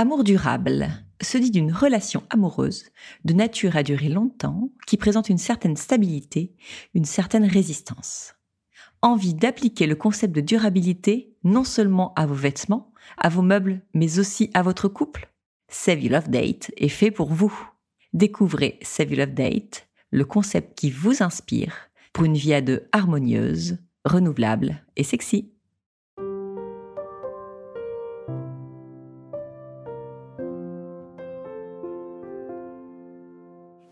Amour durable se dit d'une relation amoureuse de nature à durer longtemps qui présente une certaine stabilité, une certaine résistance. Envie d'appliquer le concept de durabilité non seulement à vos vêtements, à vos meubles, mais aussi à votre couple Save Love Date est fait pour vous. Découvrez Save Love Date, le concept qui vous inspire pour une vie à deux harmonieuse, renouvelable et sexy.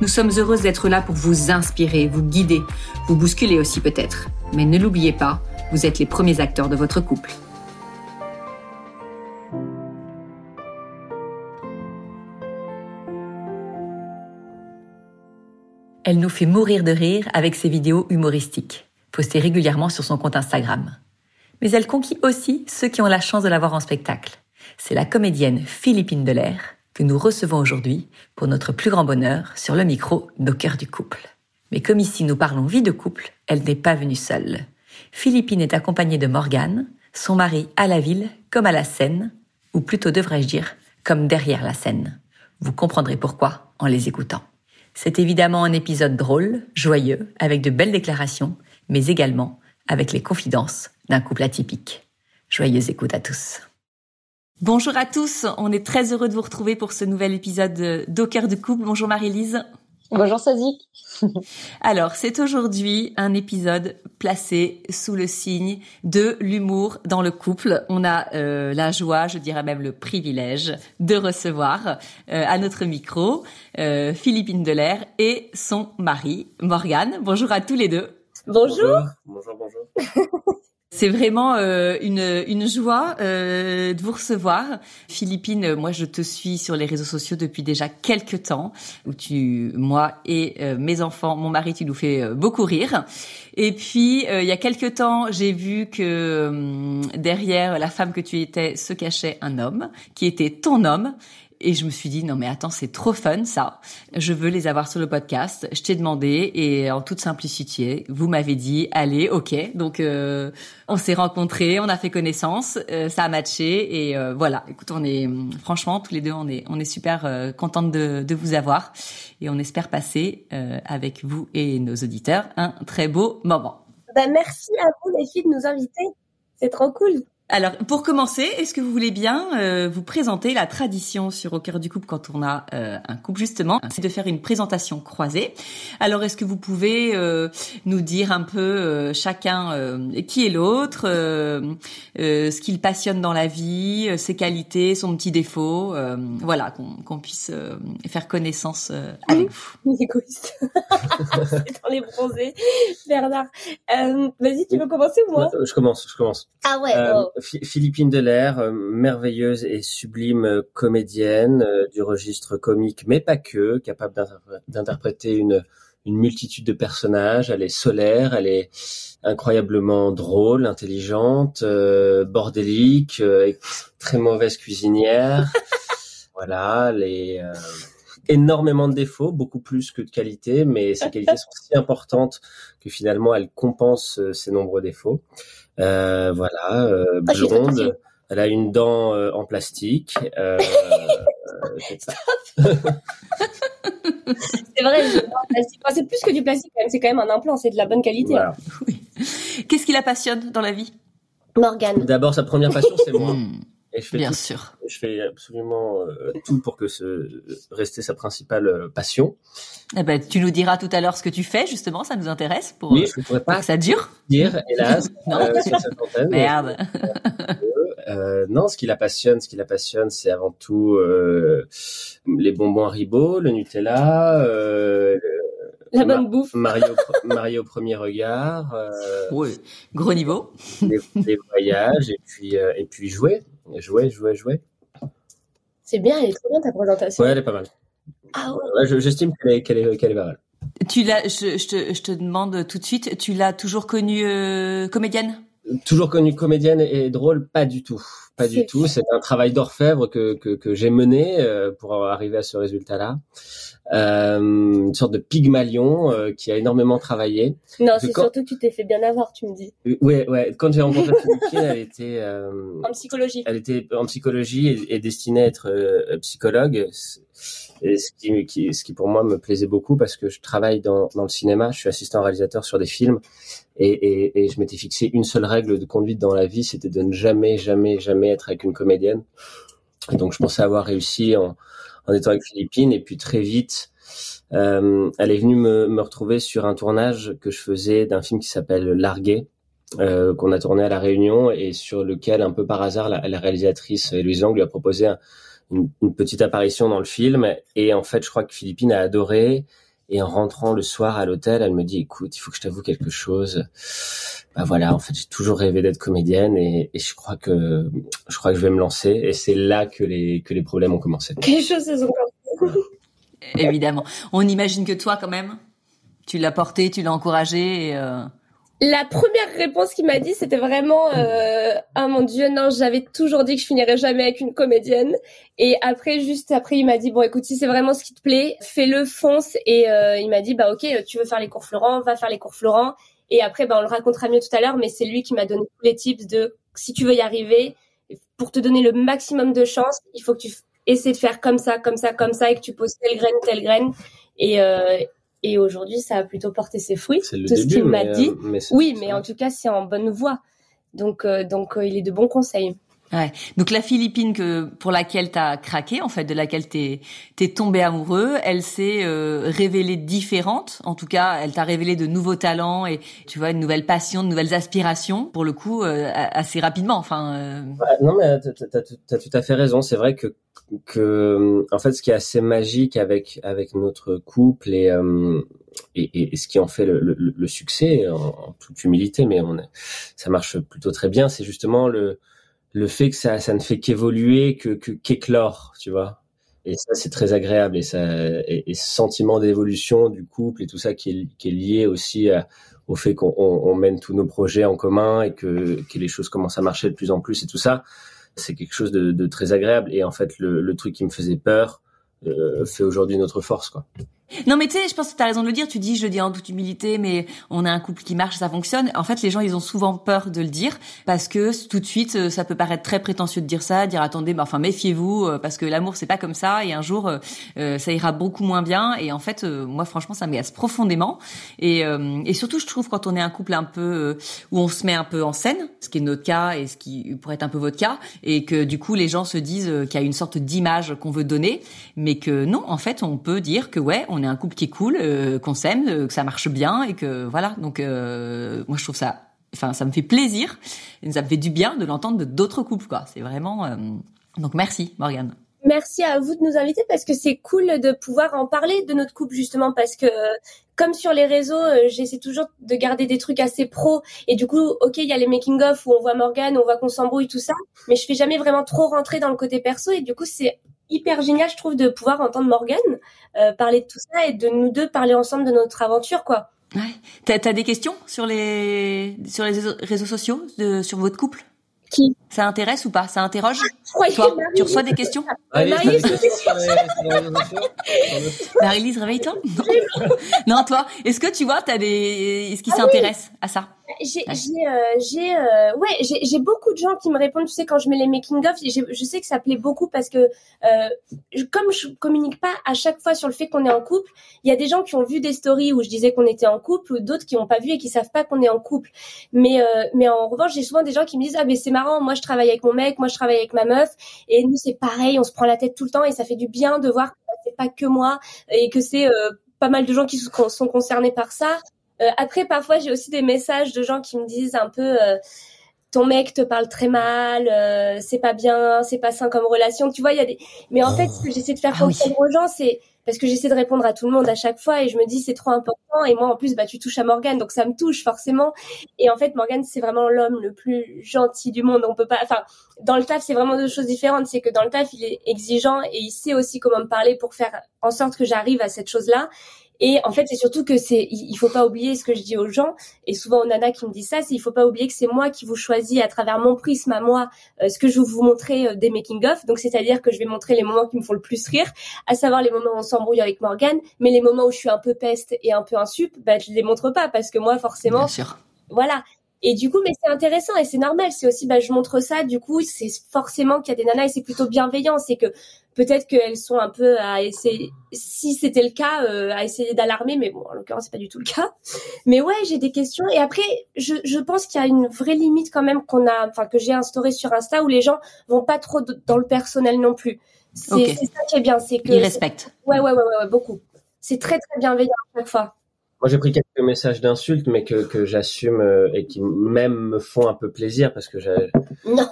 Nous sommes heureuses d'être là pour vous inspirer, vous guider, vous bousculer aussi peut-être. Mais ne l'oubliez pas, vous êtes les premiers acteurs de votre couple. Elle nous fait mourir de rire avec ses vidéos humoristiques, postées régulièrement sur son compte Instagram. Mais elle conquit aussi ceux qui ont la chance de la voir en spectacle. C'est la comédienne Philippine Delair, que nous recevons aujourd'hui pour notre plus grand bonheur sur le micro Nos cœurs du couple. Mais comme ici nous parlons vie de couple, elle n'est pas venue seule. Philippine est accompagnée de Morgane, son mari à la ville comme à la scène, ou plutôt devrais-je dire comme derrière la scène. Vous comprendrez pourquoi en les écoutant. C'est évidemment un épisode drôle, joyeux, avec de belles déclarations, mais également avec les confidences d'un couple atypique. Joyeuse écoute à tous. Bonjour à tous, on est très heureux de vous retrouver pour ce nouvel épisode d'Au du couple. Bonjour Marie-Lise. Bonjour Sazik. Alors, c'est aujourd'hui un épisode placé sous le signe de l'humour dans le couple. On a euh, la joie, je dirais même le privilège, de recevoir euh, à notre micro euh, Philippine Delair et son mari Morgane. Bonjour à tous les deux. Bonjour. Bonjour, bonjour. C'est vraiment euh, une, une joie euh, de vous recevoir. Philippine, moi je te suis sur les réseaux sociaux depuis déjà quelques temps, où tu, moi et euh, mes enfants, mon mari, tu nous fais beaucoup rire. Et puis il y a quelques temps, j'ai vu que derrière la femme que tu étais se cachait un homme, qui était ton homme. Et je me suis dit, non mais attends, c'est trop fun ça. Je veux les avoir sur le podcast. Je t'ai demandé et en toute simplicité, vous m'avez dit, allez, ok. Donc euh, on s'est rencontrés, on a fait connaissance, euh, ça a matché et euh, voilà. Écoute, on est franchement tous les deux, on est on est super euh, contente de, de vous avoir et on espère passer avec vous et nos auditeurs un très beau moment. Ben, merci à vous les filles de nous inviter. C'est trop cool. Alors, pour commencer, est-ce que vous voulez bien euh, vous présenter la tradition sur Au cœur du couple quand on a euh, un couple justement? C'est de faire une présentation croisée. Alors, est-ce que vous pouvez euh, nous dire un peu chacun qui est l'autre, ce qu'il passionne dans la vie, ses qualités, son petit défaut, voilà, qu'on puisse faire connaissance avec vous. Égoïste. dans les bronzés, Bernard. Vas-y, tu veux commencer ou moi Je commence, je commence. Ah ouais. Oh. Philippine Delair, euh, merveilleuse et sublime euh, comédienne euh, du registre comique, mais pas que, capable d'interpréter une, une multitude de personnages. Elle est solaire, elle est incroyablement drôle, intelligente, bordélique, très mauvaise cuisinière. voilà, elle est énormément de défauts, beaucoup plus que de qualités, mais ses qualités sont si importantes que finalement elle compense ses nombreux défauts. Euh, voilà, euh, ah, blonde. Elle a une dent euh, en plastique. Euh, c'est vrai, c'est plus que du plastique. C'est quand même un implant. C'est de la bonne qualité. Hein. Qu'est-ce qui la passionne dans la vie? Morgane. D'abord, sa première passion, c'est moi. Et je fais Bien sûr. Je fais absolument euh, tout pour que ce reste sa principale euh, passion. Eh ben, tu nous diras tout à l'heure ce que tu fais, justement, ça nous intéresse pour, oui, je pourrais pas que ça dure. Dire, hélas, non. Euh, sur cette antenne. Merde. Euh, non, ce qui la passionne, ce qui la passionne, c'est avant tout les bonbons Haribo, le Nutella, la bonne bouffe. Mario, Mario au premier regard. oui, gros niveau. Les, voyages et puis et puis jouer. Jouer, jouer, jouer. C'est bien, elle est trop bien ta présentation. Ouais, elle est pas mal. ah j'estime qu'elle est, qu'elle est, qu'elle est pas mal. Tu l'as, je, je, te, je te demande tout de suite, tu l'as toujours connue euh, comédienne? Toujours connue comédienne et drôle, pas du tout, pas du tout. C'est un travail d'orfèvre que que, que j'ai mené euh, pour arriver à ce résultat-là. Euh, une sorte de pygmalion euh, qui a énormément travaillé. Non, c'est surtout que tu t'es fait bien avoir, tu me dis. Euh, ouais, ouais. Quand j'ai rencontré Philippine, elle était en psychologie. Elle était en psychologie et, et destinée à être psychologue. Et ce qui, ce qui pour moi me plaisait beaucoup parce que je travaille dans, dans le cinéma, je suis assistant réalisateur sur des films et, et, et je m'étais fixé une seule règle de conduite dans la vie, c'était de ne jamais, jamais, jamais être avec une comédienne. Donc je pensais avoir réussi en, en étant avec Philippine. Et puis très vite, euh, elle est venue me, me, retrouver sur un tournage que je faisais d'un film qui s'appelle Largué, euh, qu'on a tourné à La Réunion et sur lequel, un peu par hasard, la, la réalisatrice Louise Lang lui a proposé une, une, petite apparition dans le film. Et en fait, je crois que Philippine a adoré. Et en rentrant le soir à l'hôtel, elle me dit "Écoute, il faut que je t'avoue quelque chose. Bah voilà, en fait, j'ai toujours rêvé d'être comédienne et, et, je crois que je crois que je vais me lancer. Et c'est là que les que les problèmes ont commencé. Quelque chose se sont Évidemment. On imagine que toi, quand même, tu l'as porté, tu l'as encouragé. Et euh... La première réponse qu'il m'a dit, c'était vraiment euh, "Ah mon Dieu, non, j'avais toujours dit que je finirais jamais avec une comédienne." Et après, juste après, il m'a dit "Bon, écoute, si c'est vraiment ce qui te plaît, fais-le, fonce." Et euh, il m'a dit "Bah ok, tu veux faire les cours Florent, va faire les cours Florent." Et après, bah on le racontera mieux tout à l'heure, mais c'est lui qui m'a donné tous les tips de si tu veux y arriver, pour te donner le maximum de chance, il faut que tu essaies de faire comme ça, comme ça, comme ça, et que tu poses telle graine, telle graine. Et euh, et aujourd'hui, ça a plutôt porté ses fruits. C'est le tout début, ce qu'il m'a dit. euh, mais c'est- Oui, mais en tout cas, c'est en bonne voie. Donc, euh, donc, euh, il est de bons conseils. Donc la Philippine pour laquelle t'as craqué, en fait, de laquelle t'es t'es tombé amoureux, elle s'est euh, révélée différente. En tout cas, elle t'a révélé de nouveaux talents et tu vois une nouvelle passion, de nouvelles aspirations. Pour le coup, euh, assez rapidement. Enfin, euh, non, mais t'as, t'as tout à fait raison. C'est vrai que, en fait, ce qui est assez magique avec avec notre couple et et, ce qui en fait le, succès, en, toute humilité, mais ça marche plutôt très bien. C'est justement le le fait que ça ça ne fait qu'évoluer, que qu'éclore, tu vois. Et ça, c'est très agréable. Et ça, et, ce sentiment d'évolution du couple et tout ça qui est, qui est lié aussi au fait qu'on on, on mène tous nos projets en commun et que, que les choses commencent à marcher de plus en plus et tout ça, c'est quelque chose de, de très agréable. Et en fait, le, le truc qui me faisait peur euh, fait aujourd'hui notre force, quoi. Non, mais tu sais, je pense que tu as raison de le dire. Tu dis, je le dis en toute humilité, mais on a un couple qui marche, ça fonctionne. En fait, les gens, ils ont souvent peur de le dire parce que tout de suite, euh, ça peut paraître très prétentieux de dire ça, dire attendez, bah, enfin méfiez-vous euh, parce que l'amour c'est pas comme ça et un jour euh, ça ira beaucoup moins bien. Et en fait, moi, franchement, ça m'agace profondément. Et, euh, et surtout, je trouve quand on est un couple un peu où on se met un peu en scène, ce qui est notre cas et ce qui pourrait être un peu votre cas, et que du coup les gens se disent qu'il y a une sorte d'image qu'on veut donner, mais que non, en fait, on peut dire que ouais, on un couple qui est cool, euh, qu'on s'aime, euh, que ça marche bien et que voilà. Donc euh, moi je trouve ça, enfin ça me fait plaisir, et ça me fait du bien de l'entendre de d'autres couples quoi. C'est vraiment donc merci Morgane. Merci à vous de nous inviter parce que c'est cool de pouvoir en parler de notre couple justement parce que euh, comme sur les réseaux, euh, j'essaie toujours de garder des trucs assez pro et du coup, ok, il y a les making of où on voit Morgane, on voit qu'on s'embrouille tout ça, mais je fais jamais vraiment trop rentrer dans le côté perso et du coup, c'est hyper génial, je trouve, de pouvoir entendre Morgane euh, parler de tout ça et de nous deux parler ensemble de notre aventure, quoi. Ouais. T'as as des questions sur les sur les réseaux sociaux de, sur votre couple? Qui Ça intéresse ou pas? Ça interroge? Croyais Toi, tu reçois des questions? Marie-Lise, réveille-toi. Non. non, toi, est-ce que tu vois, t'as des, est-ce qu'ils s'intéressent à ça? J'ai, j'ai, euh, j'ai, euh, ouais, j'ai, j'ai beaucoup de gens qui me répondent. Tu sais, quand je mets les making of, je sais que ça plaît beaucoup parce que euh, je- comme je communique pas à chaque fois sur le fait qu'on est en couple, il y a des gens qui ont vu des stories où je disais qu'on était en couple, ou d'autres qui ont pas vu et qui savent pas qu'on est en couple. Mais, euh, mais en revanche, j'ai souvent des gens qui me disent ah mais c'est marrant, moi je travaille avec mon mec, moi je travaille avec ma meuf, et nous c'est pareil, on se prend la tête tout le temps et ça fait du bien de voir que c'est pas que moi et que c'est euh, pas mal de gens qui sont concernés par ça. Euh, après, parfois, j'ai aussi des messages de gens qui me disent un peu euh, ton mec te parle très mal, euh, c'est pas bien, c'est pas sain comme relation. Tu vois, il y a des. Mais en fait, ce que j'essaie de faire Ah oui. comprendre aux gens, c'est parce que j'essaie de répondre à tout le monde à chaque fois et je me dis c'est trop important et moi en plus bah tu touches à Morgane donc ça me touche forcément et en fait Morgane c'est vraiment l'homme le plus gentil du monde on peut pas enfin dans le taf c'est vraiment deux choses différentes c'est que dans le taf il est exigeant et il sait aussi comment me parler pour faire en sorte que j'arrive à cette chose là et en fait, c'est surtout que c'est, il faut pas oublier ce que je dis aux gens, et souvent aux nanas qui me disent ça, c'est il faut pas oublier que c'est moi qui vous choisis à travers mon prisme à moi euh, ce que je vais vous montrer euh, des making of. Donc c'est-à-dire que je vais montrer les moments qui me font le plus rire, à savoir les moments où on s'embrouille avec Morgane, mais les moments où je suis un peu peste et un peu insup, bah je les montre pas parce que moi forcément, Bien sûr. voilà. Et du coup, mais c'est intéressant et c'est normal. C'est aussi, bah, je montre ça. Du coup, c'est forcément qu'il y a des nanas et c'est plutôt bienveillant. C'est que peut-être qu'elles sont un peu à essayer, si c'était le cas, euh, à essayer d'alarmer. Mais bon, en l'occurrence, c'est pas du tout le cas. Mais ouais, j'ai des questions. Et après, je, je pense qu'il y a une vraie limite quand même qu'on a, enfin, que j'ai instaurée sur Insta où les gens vont pas trop dans le personnel non plus. C'est ça qui est bien. C'est que. Ils respectent. Ouais, ouais, ouais, ouais, ouais, beaucoup. C'est très, très bienveillant à chaque fois. Moi, j'ai pris quelques messages d'insultes, mais que, que j'assume euh, et qui même me font un peu plaisir parce que j'ai... Non.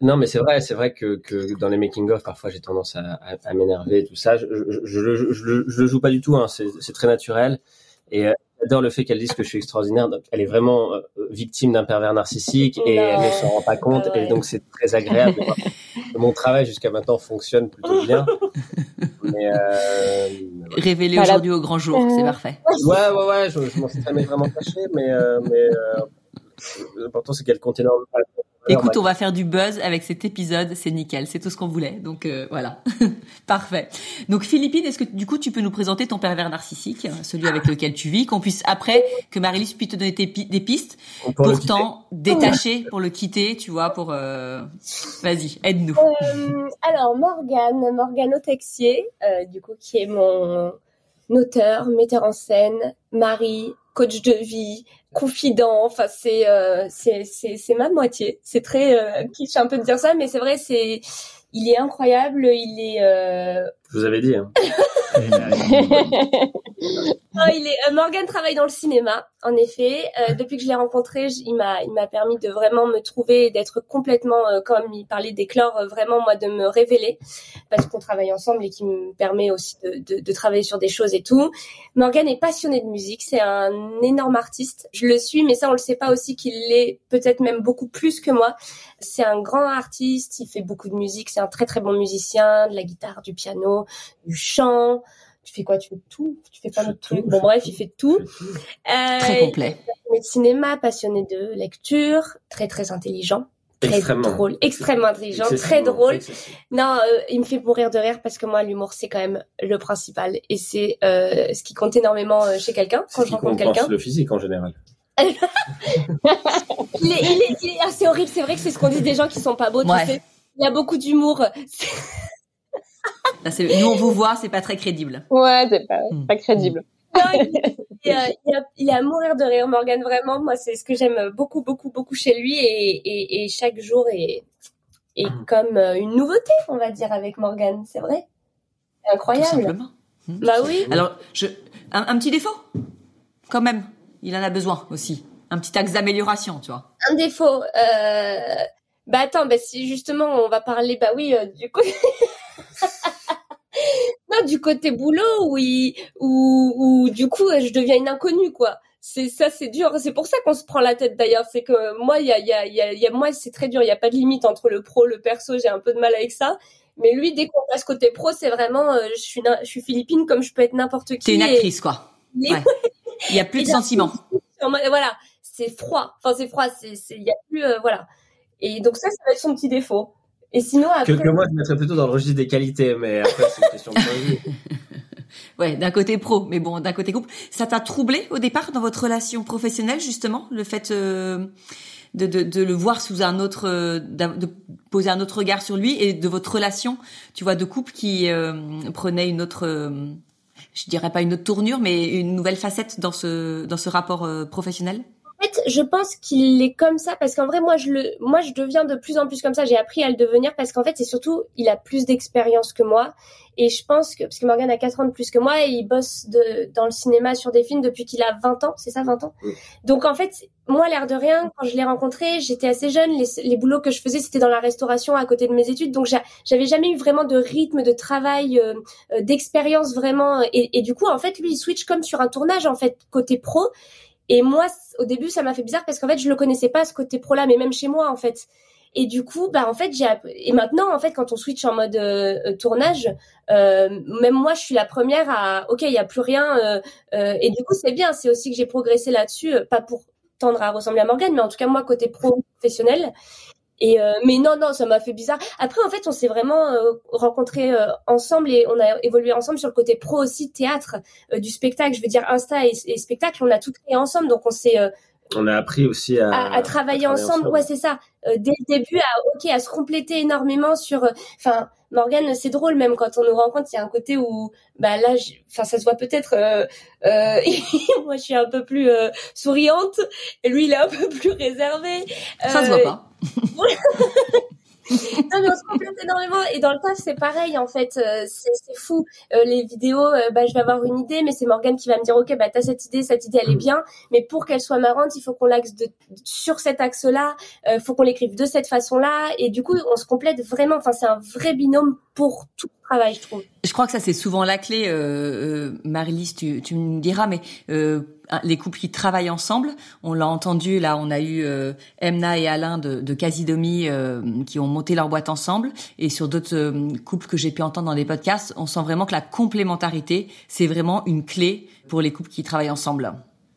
Non, mais c'est vrai, c'est vrai que, que dans les making of, parfois j'ai tendance à, à, à m'énerver et tout ça. Je, je, je, je, le- je le joue pas du tout, hein. c'est, c'est très naturel. Et euh, j'adore le fait qu'elle dise que je suis extraordinaire. Donc, Elle est vraiment euh, victime d'un pervers narcissique et Non. elle ne s'en rend pas compte. Ah ouais. Et donc c'est très agréable. Mon travail jusqu'à maintenant fonctionne plutôt bien. Mais euh, Révélé Voilà. aujourd'hui au grand jour, c'est parfait. ouais, ouais, ouais, je, je m'en suis jamais vraiment caché, mais, euh, mais euh, l'important c'est qu'elle compte énormément. Écoute, on va faire du buzz avec cet épisode, c'est nickel, c'est tout ce qu'on voulait. Donc euh, voilà, parfait. Donc Philippine, est-ce que du coup tu peux nous présenter ton pervers narcissique, celui avec lequel tu vis, qu'on puisse après que Marie-Lise puisse te donner tes pi- des pistes le pourtant détacher pour le quitter, tu vois, pour euh... vas-y, aide-nous. Euh, alors Morgane, Morgane Autexier, euh, du coup qui est mon auteur, metteur en scène, mari, coach de vie, confident. Enfin c'est euh, c'est ma moitié. C'est très euh, kitsch un peu de dire ça, mais c'est vrai c'est il est incroyable. Il est euh, Je vous avais dit. Hein. Euh, Morgan travaille dans le cinéma, en effet. Euh, depuis que je l'ai rencontré, il m'a, il m'a permis de vraiment me trouver et d'être complètement, euh, comme il parlait d'éclore, euh, vraiment moi de me révéler, parce qu'on travaille ensemble et qui me permet aussi de, de, de travailler sur des choses et tout. Morgan est passionné de musique, c'est un énorme artiste. Je le suis, mais ça on le sait pas aussi qu'il l'est peut-être même beaucoup plus que moi. C'est un grand artiste, il fait beaucoup de musique, c'est un très très bon musicien, de la guitare, du piano, du chant. Tu fais quoi? Tu fais tout? Tu fais pas de tout. Bon bref, il fait tout. Euh, Très complet. passionné de cinéma, passionné de lecture, très très intelligent, très Extrêmement. drôle, extrêmement intelligent, très drôle. excessivement. Non, euh, il me fait mourir de rire parce que moi l'humour c'est quand même le principal et c'est euh, ce qui compte énormément chez quelqu'un quand je rencontre quelqu'un. le physique en général. Il est, il est- il est- c'est horrible, c'est vrai que c'est ce qu'on dit des gens qui sont pas beaux. tu Ouais. sais. Il a beaucoup d'humour. Là, nous on vous voit, c'est pas très crédible. Ouais, c'est pas, Hmm. pas crédible. Non, il, euh, il a- il est à mourir de rire, Morgan. Vraiment, moi, c'est ce que j'aime beaucoup, beaucoup, beaucoup chez lui. Et, et, et chaque jour est, est Mhm. comme euh, une nouveauté, on va dire, avec Morgan. C'est vrai. C'est Tout incroyable. simplement. Hmm. Bah oui. Alors, je... un, un petit défaut, quand même. Il en a besoin aussi. Un petit axe d'amélioration, tu vois. Un défaut. Euh... Bah attends, bah si justement on va parler, bah oui, euh, du coup. non, du côté boulot où, il, où, où du coup je deviens une inconnue quoi. C'est ça, c'est dur. C'est pour ça qu'on se prend la tête d'ailleurs. C'est que moi, il y a, il y a, il y a, il y a- moi, c'est très dur. Il y a pas de limite entre le pro, le perso. J'ai un peu de mal avec ça. Mais lui, dès qu'on passe côté pro, c'est vraiment, euh, je suis, je suis philippine comme je peux être n'importe qui. T'es une et- actrice, quoi. Ouais. Il y a plus de sentiments. voilà, c'est froid. Enfin, c'est froid. C'est, c'est, il y a plus, euh, voilà. Et donc ça, ça va être son petit défaut. Et sinon, après, que moi, je mettrais plutôt dans le registre des qualités, mais après, c'est une question de point. Ouais, d'un côté pro, mais bon, d'un côté couple. Ça t'a troublé au départ dans votre relation professionnelle, justement, le fait euh, de, de, de le voir sous un autre, euh, de poser un autre regard sur lui et de votre relation, tu vois, de couple qui euh, prenait une autre, euh, je dirais pas une autre tournure, mais une nouvelle facette dans ce dans ce rapport professionnel? Fait, je pense qu'il est comme ça parce qu'en vrai, moi, je le, moi, je deviens de plus en plus comme ça. J'ai appris à le devenir parce qu'en fait, c'est surtout, il a plus d'expérience que moi. Et je pense que, parce que Morgan a 4 ans de plus que moi et il bosse de, dans le cinéma sur des films depuis qu'il a 20 ans. C'est ça, 20 ans? Donc, en fait, moi, l'air de rien, quand je l'ai rencontré, j'étais assez jeune. Les, les boulots que je faisais, c'était dans la restauration à côté de mes études. Donc, j'avais jamais eu vraiment de rythme, de travail, euh, euh, d'expérience vraiment. Et, et du coup, en fait, lui, il switch comme sur un tournage, en fait, côté pro. Et moi, au début, ça m'a fait bizarre parce qu'en fait, je le connaissais pas ce côté pro là, mais même chez moi, en fait. Et du coup, bah en fait, j'ai et maintenant, en fait, quand on switch en mode euh, euh, tournage, euh, même moi, je suis la première à, ok, il y a plus rien. Euh, et du coup, c'est bien. C'est aussi que j'ai progressé là-dessus, pas pour tendre à ressembler à Morgane, mais en tout cas moi côté professionnel. Et euh, mais non, non, ça m'a fait bizarre. Après, en fait, on s'est vraiment euh, rencontrés euh, ensemble et on a évolué ensemble sur le côté pro aussi, théâtre, du spectacle. Je veux dire, Insta et, et spectacle, on a tout créé ensemble. Donc, on s'est on a appris aussi à, à, à travailler, ensemble. Ouais, c'est ça. dès le début, à ok, à se compléter énormément sur. Enfin, Morgane, c'est drôle même quand on nous rencontre, il y a un côté où, bah là, enfin, ça se voit peut-être. Euh, moi, je suis un peu plus souriante et lui, il est un peu plus réservé. Ça se voit pas. non mais on se complète énormément. Et dans le taf c'est pareil en fait. Euh, c'est fou. Euh, les vidéos euh, bah je vais avoir une idée mais c'est Morgane qui va me dire ok bah t'as cette idée cette idée elle est mm. bien. Mais pour qu'elle soit marrante il faut qu'on l'axe de sur cet axe là il faut qu'on l'écrive de cette façon là et du coup on se complète vraiment. Enfin c'est un vrai binôme pour tout travail je trouve je crois que ça c'est souvent la clé euh, Marilys tu, tu me diras mais les couples qui travaillent ensemble. On l'a entendu là, on a eu euh, Emna et Alain de, de Casidomi euh, qui ont monté leur boîte ensemble, et sur d'autres euh, couples que j'ai pu entendre dans des podcasts, on sent vraiment que la complémentarité, c'est vraiment une clé pour les couples qui travaillent ensemble.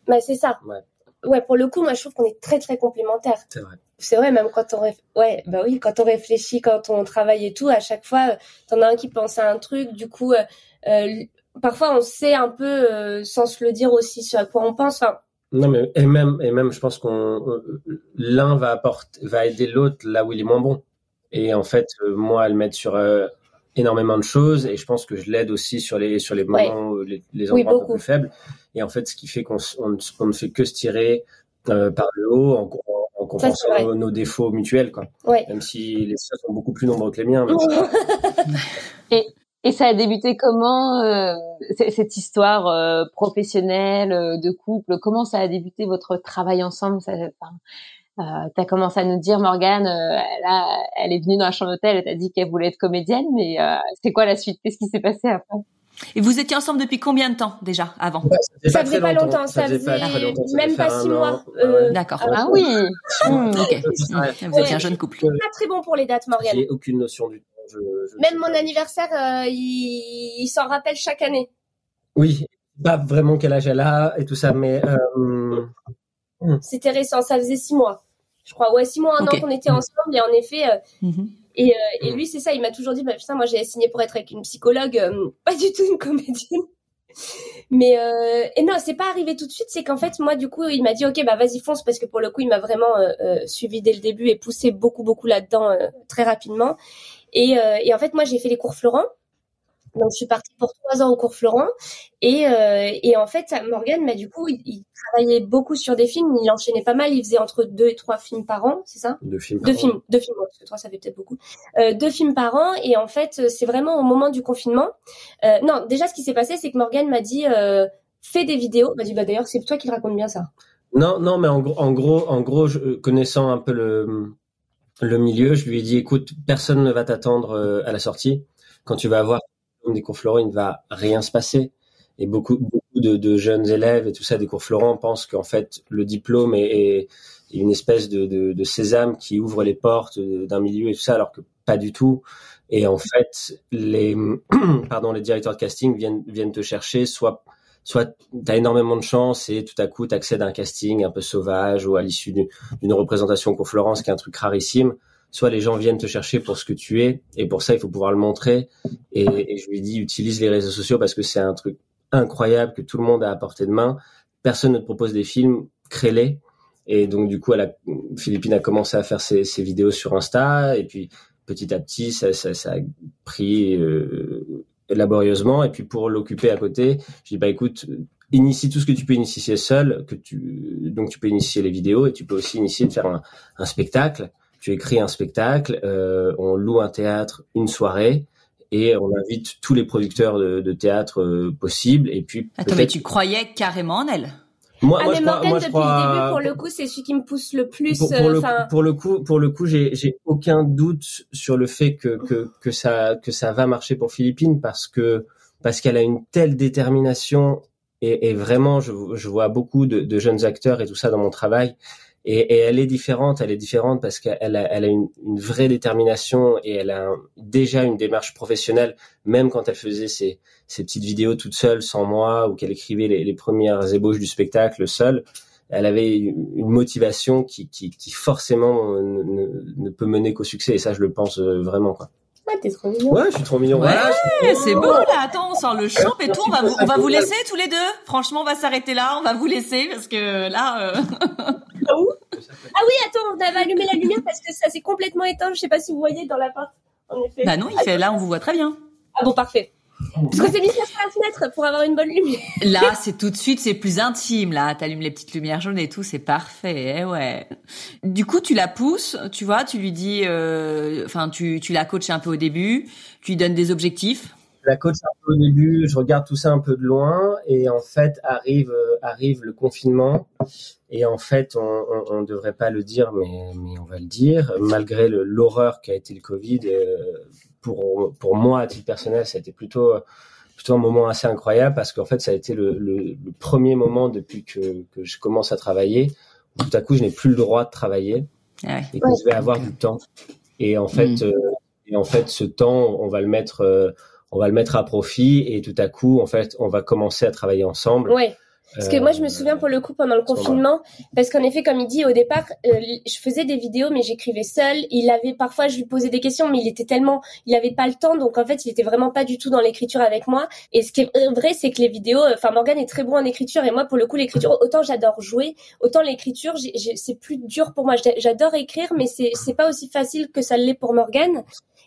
Bah c'est ça. Ouais. ouais. pour le coup, moi je trouve qu'on est très très complémentaires. C'est vrai. C'est vrai, même quand on ouais, bah oui, quand on réfléchit, quand on travaille et tout, à chaque fois, t'en as un qui pense à un truc, du coup, parfois on sait un peu euh, sans se le dire aussi ce à quoi on pense. Enfin, non mais et même et même je pense qu'on l'un va apporter va aider l'autre là où il est moins bon. Et en fait euh, moi elle m'aide sur euh, énormément de choses et je pense que je l'aide aussi sur les sur les moments les, les, endroits un peu plus faibles. Et en fait ce qui fait qu'on on, ne fait que se tirer par le haut en, en compensant nos, défauts mutuels quoi. Même si les siens sont beaucoup plus nombreux que les miens. et et ça a débuté comment euh, cette histoire euh, professionnelle euh, de couple? Comment ça a débuté votre travail ensemble? Ça, euh, T'as commencé à nous dire, Morgane, là, elle est venue dans la chambre d'hôtel, elle t'a dit qu'elle voulait être comédienne, mais c'est quoi la suite? Qu'est-ce qui s'est passé après? Et vous étiez ensemble depuis combien de temps déjà avant Ça faisait pas longtemps, ça faisait même pas six mois. D'accord. Ah, oui. Mmh, ok. Vous étiez un jeune couple. Pas très bon pour les dates, Morgane. J'ai aucune notion du même mon anniversaire, euh, il, s'en rappelle chaque année. Oui, pas vraiment quel âge elle a et tout ça, mais. Euh, hmm. C'était récent, ça faisait six mois. Je crois, ouais, six mois, un an qu'on était ensemble, et en effet. Euh, mhm. Et, et, lui, c'est ça, il m'a toujours dit, bah, putain, moi j'ai signé pour être avec une psychologue, pas du tout une comédienne. Mais et non, c'est pas arrivé tout de suite. C'est qu'en fait, moi, du coup, il m'a dit, ok, bah vas-y fonce, parce que pour le coup, il m'a vraiment suivi dès le début et poussé beaucoup, beaucoup là-dedans très rapidement. Et, euh, et en fait, moi, j'ai fait les cours Florent. Donc, je suis partie pour trois ans au cours Florent. Et, euh, et en fait, Morgan, bah, du coup, il, travaillait beaucoup sur des films. Il enchaînait pas mal. Il faisait entre deux et trois films par an, c'est ça? Deux films. Deux films, deux films. parce que trois, ça fait peut-être beaucoup. Euh, deux films par an. Et en fait, c'est vraiment au moment du confinement. Euh, non, déjà, ce qui s'est passé, c'est que Morgan m'a dit euh, fais des vidéos. M'a dit bah d'ailleurs, c'est toi qui raconte bien ça. Non, non, mais en, en gros, en gros, je, connaissant un peu le le milieu, je lui ai dit écoute, personne ne va t'attendre euh, à la sortie. Quand tu vas avoir des cours Florent, il ne va rien se passer. Et beaucoup, beaucoup de, jeunes élèves et tout ça des cours Florent pensent qu'en fait le diplôme est, une espèce de, sésame qui ouvre les portes d'un milieu et tout ça, alors que pas du tout. Et en fait, les pardon, les directeurs de casting viennent viennent te chercher soit soit tu as énormément de chance et tout à coup tu accèdes à un casting un peu sauvage ou à l'issue d'une représentation pour Florence qui est un truc rarissime, soit les gens viennent te chercher pour ce que tu es et pour ça il faut pouvoir le montrer et, je lui dis utilise les réseaux sociaux parce que c'est un truc incroyable que tout le monde a à portée de main. Personne ne te propose des films, crée-les. Et donc du coup, Philippine a commencé à faire ses, vidéos sur Insta et puis petit à petit, ça, ça, ça a pris euh, laborieusement. Et puis pour l'occuper à côté, je dis bah écoute, initie tout ce que tu peux initier seul, que tu donc tu peux initier les vidéos et tu peux aussi initier de faire un spectacle. Tu écris un spectacle, euh, on loue un théâtre une soirée et on invite tous les producteurs de, de théâtre euh, possibles et puis Attends, mais tu croyais carrément en elle? Moi, ah, moi, mais je crois, moi, je depuis crois- le début, pour le coup, c'est celui qui me pousse le plus. pour, pour euh, le, enfin, pour le coup, pour le coup, j'ai, j'ai aucun doute sur le fait que, que, que ça, que ça va marcher pour Philippine parce que, parce qu'elle a une telle détermination et, et vraiment, je, je vois beaucoup de, de jeunes acteurs et tout ça dans mon travail. Et, et elle est différente, elle est différente parce qu'elle a, elle a une, une vraie détermination et elle a un- déjà une démarche professionnelle, même quand elle faisait ses, ses petites vidéos toute seule, sans moi, ou qu'elle écrivait les, les premières ébauches du spectacle seule elle avait une motivation qui, qui, qui forcément ne, ne- ne peut mener qu'au succès et ça je le pense euh, vraiment quoi. ouais, t'es trop mignon. Ouais, je suis trop mignon. Ouais, c'est beau là. Attends, on sort le champ et tout. On va vous, on va vous laisser tous les deux. Franchement, on va s'arrêter là. On va vous laisser parce que là. euh, Ah oui, attends, on avait allumé la lumière parce que ça s'est complètement éteint. Je sais pas si vous voyez dans l'appart. En effet. Bah non, il fait là, on vous voit très bien. Ah bon, parfait. Parce qu'on s'est mis à la fenêtre pour avoir une bonne lumière. Là, c'est tout de suite, c'est plus intime. Là, t'allumes les petites lumières jaunes et tout, c'est parfait. eh ouais. Du coup, tu la pousses, tu vois, tu lui dis, euh, enfin, tu, tu la coaches un peu au début, tu lui donnes des objectifs. La coach un peu au début, je regarde tout ça un peu de loin et en fait arrive euh, arrive le confinement et en fait on, on, on devrait pas le dire mais mais on va le dire malgré l'horreur qu'a été le Covid euh, pour pour moi à titre personnel ça a été plutôt plutôt un moment assez incroyable parce qu'en fait ça a été le, le, le premier moment depuis que que je commence à travailler où tout à coup je n'ai plus le droit de travailler Ah ouais. et que je vais avoir du temps. Et en fait, Mm. euh, et en fait, ce temps, on va le mettre, euh, on va le mettre à profit. Et tout à coup, en fait, on va commencer à travailler ensemble. Parce que moi, je me souviens pour le coup pendant le confinement, parce qu'en effet, comme il dit au départ, euh, je faisais des vidéos, mais j'écrivais seule. Il avait parfois, je lui posais des questions, mais il était tellement, il avait pas le temps, donc en fait, il était vraiment pas du tout dans l'écriture avec moi. Et ce qui est vrai, c'est que les vidéos, euh, enfin, Morgane est très bon en écriture, et moi, pour le coup, l'écriture, autant j'adore jouer, autant l'écriture, c'est plus dur pour moi. J'adore écrire, mais c'est c'est pas aussi facile que ça l'est pour Morgane.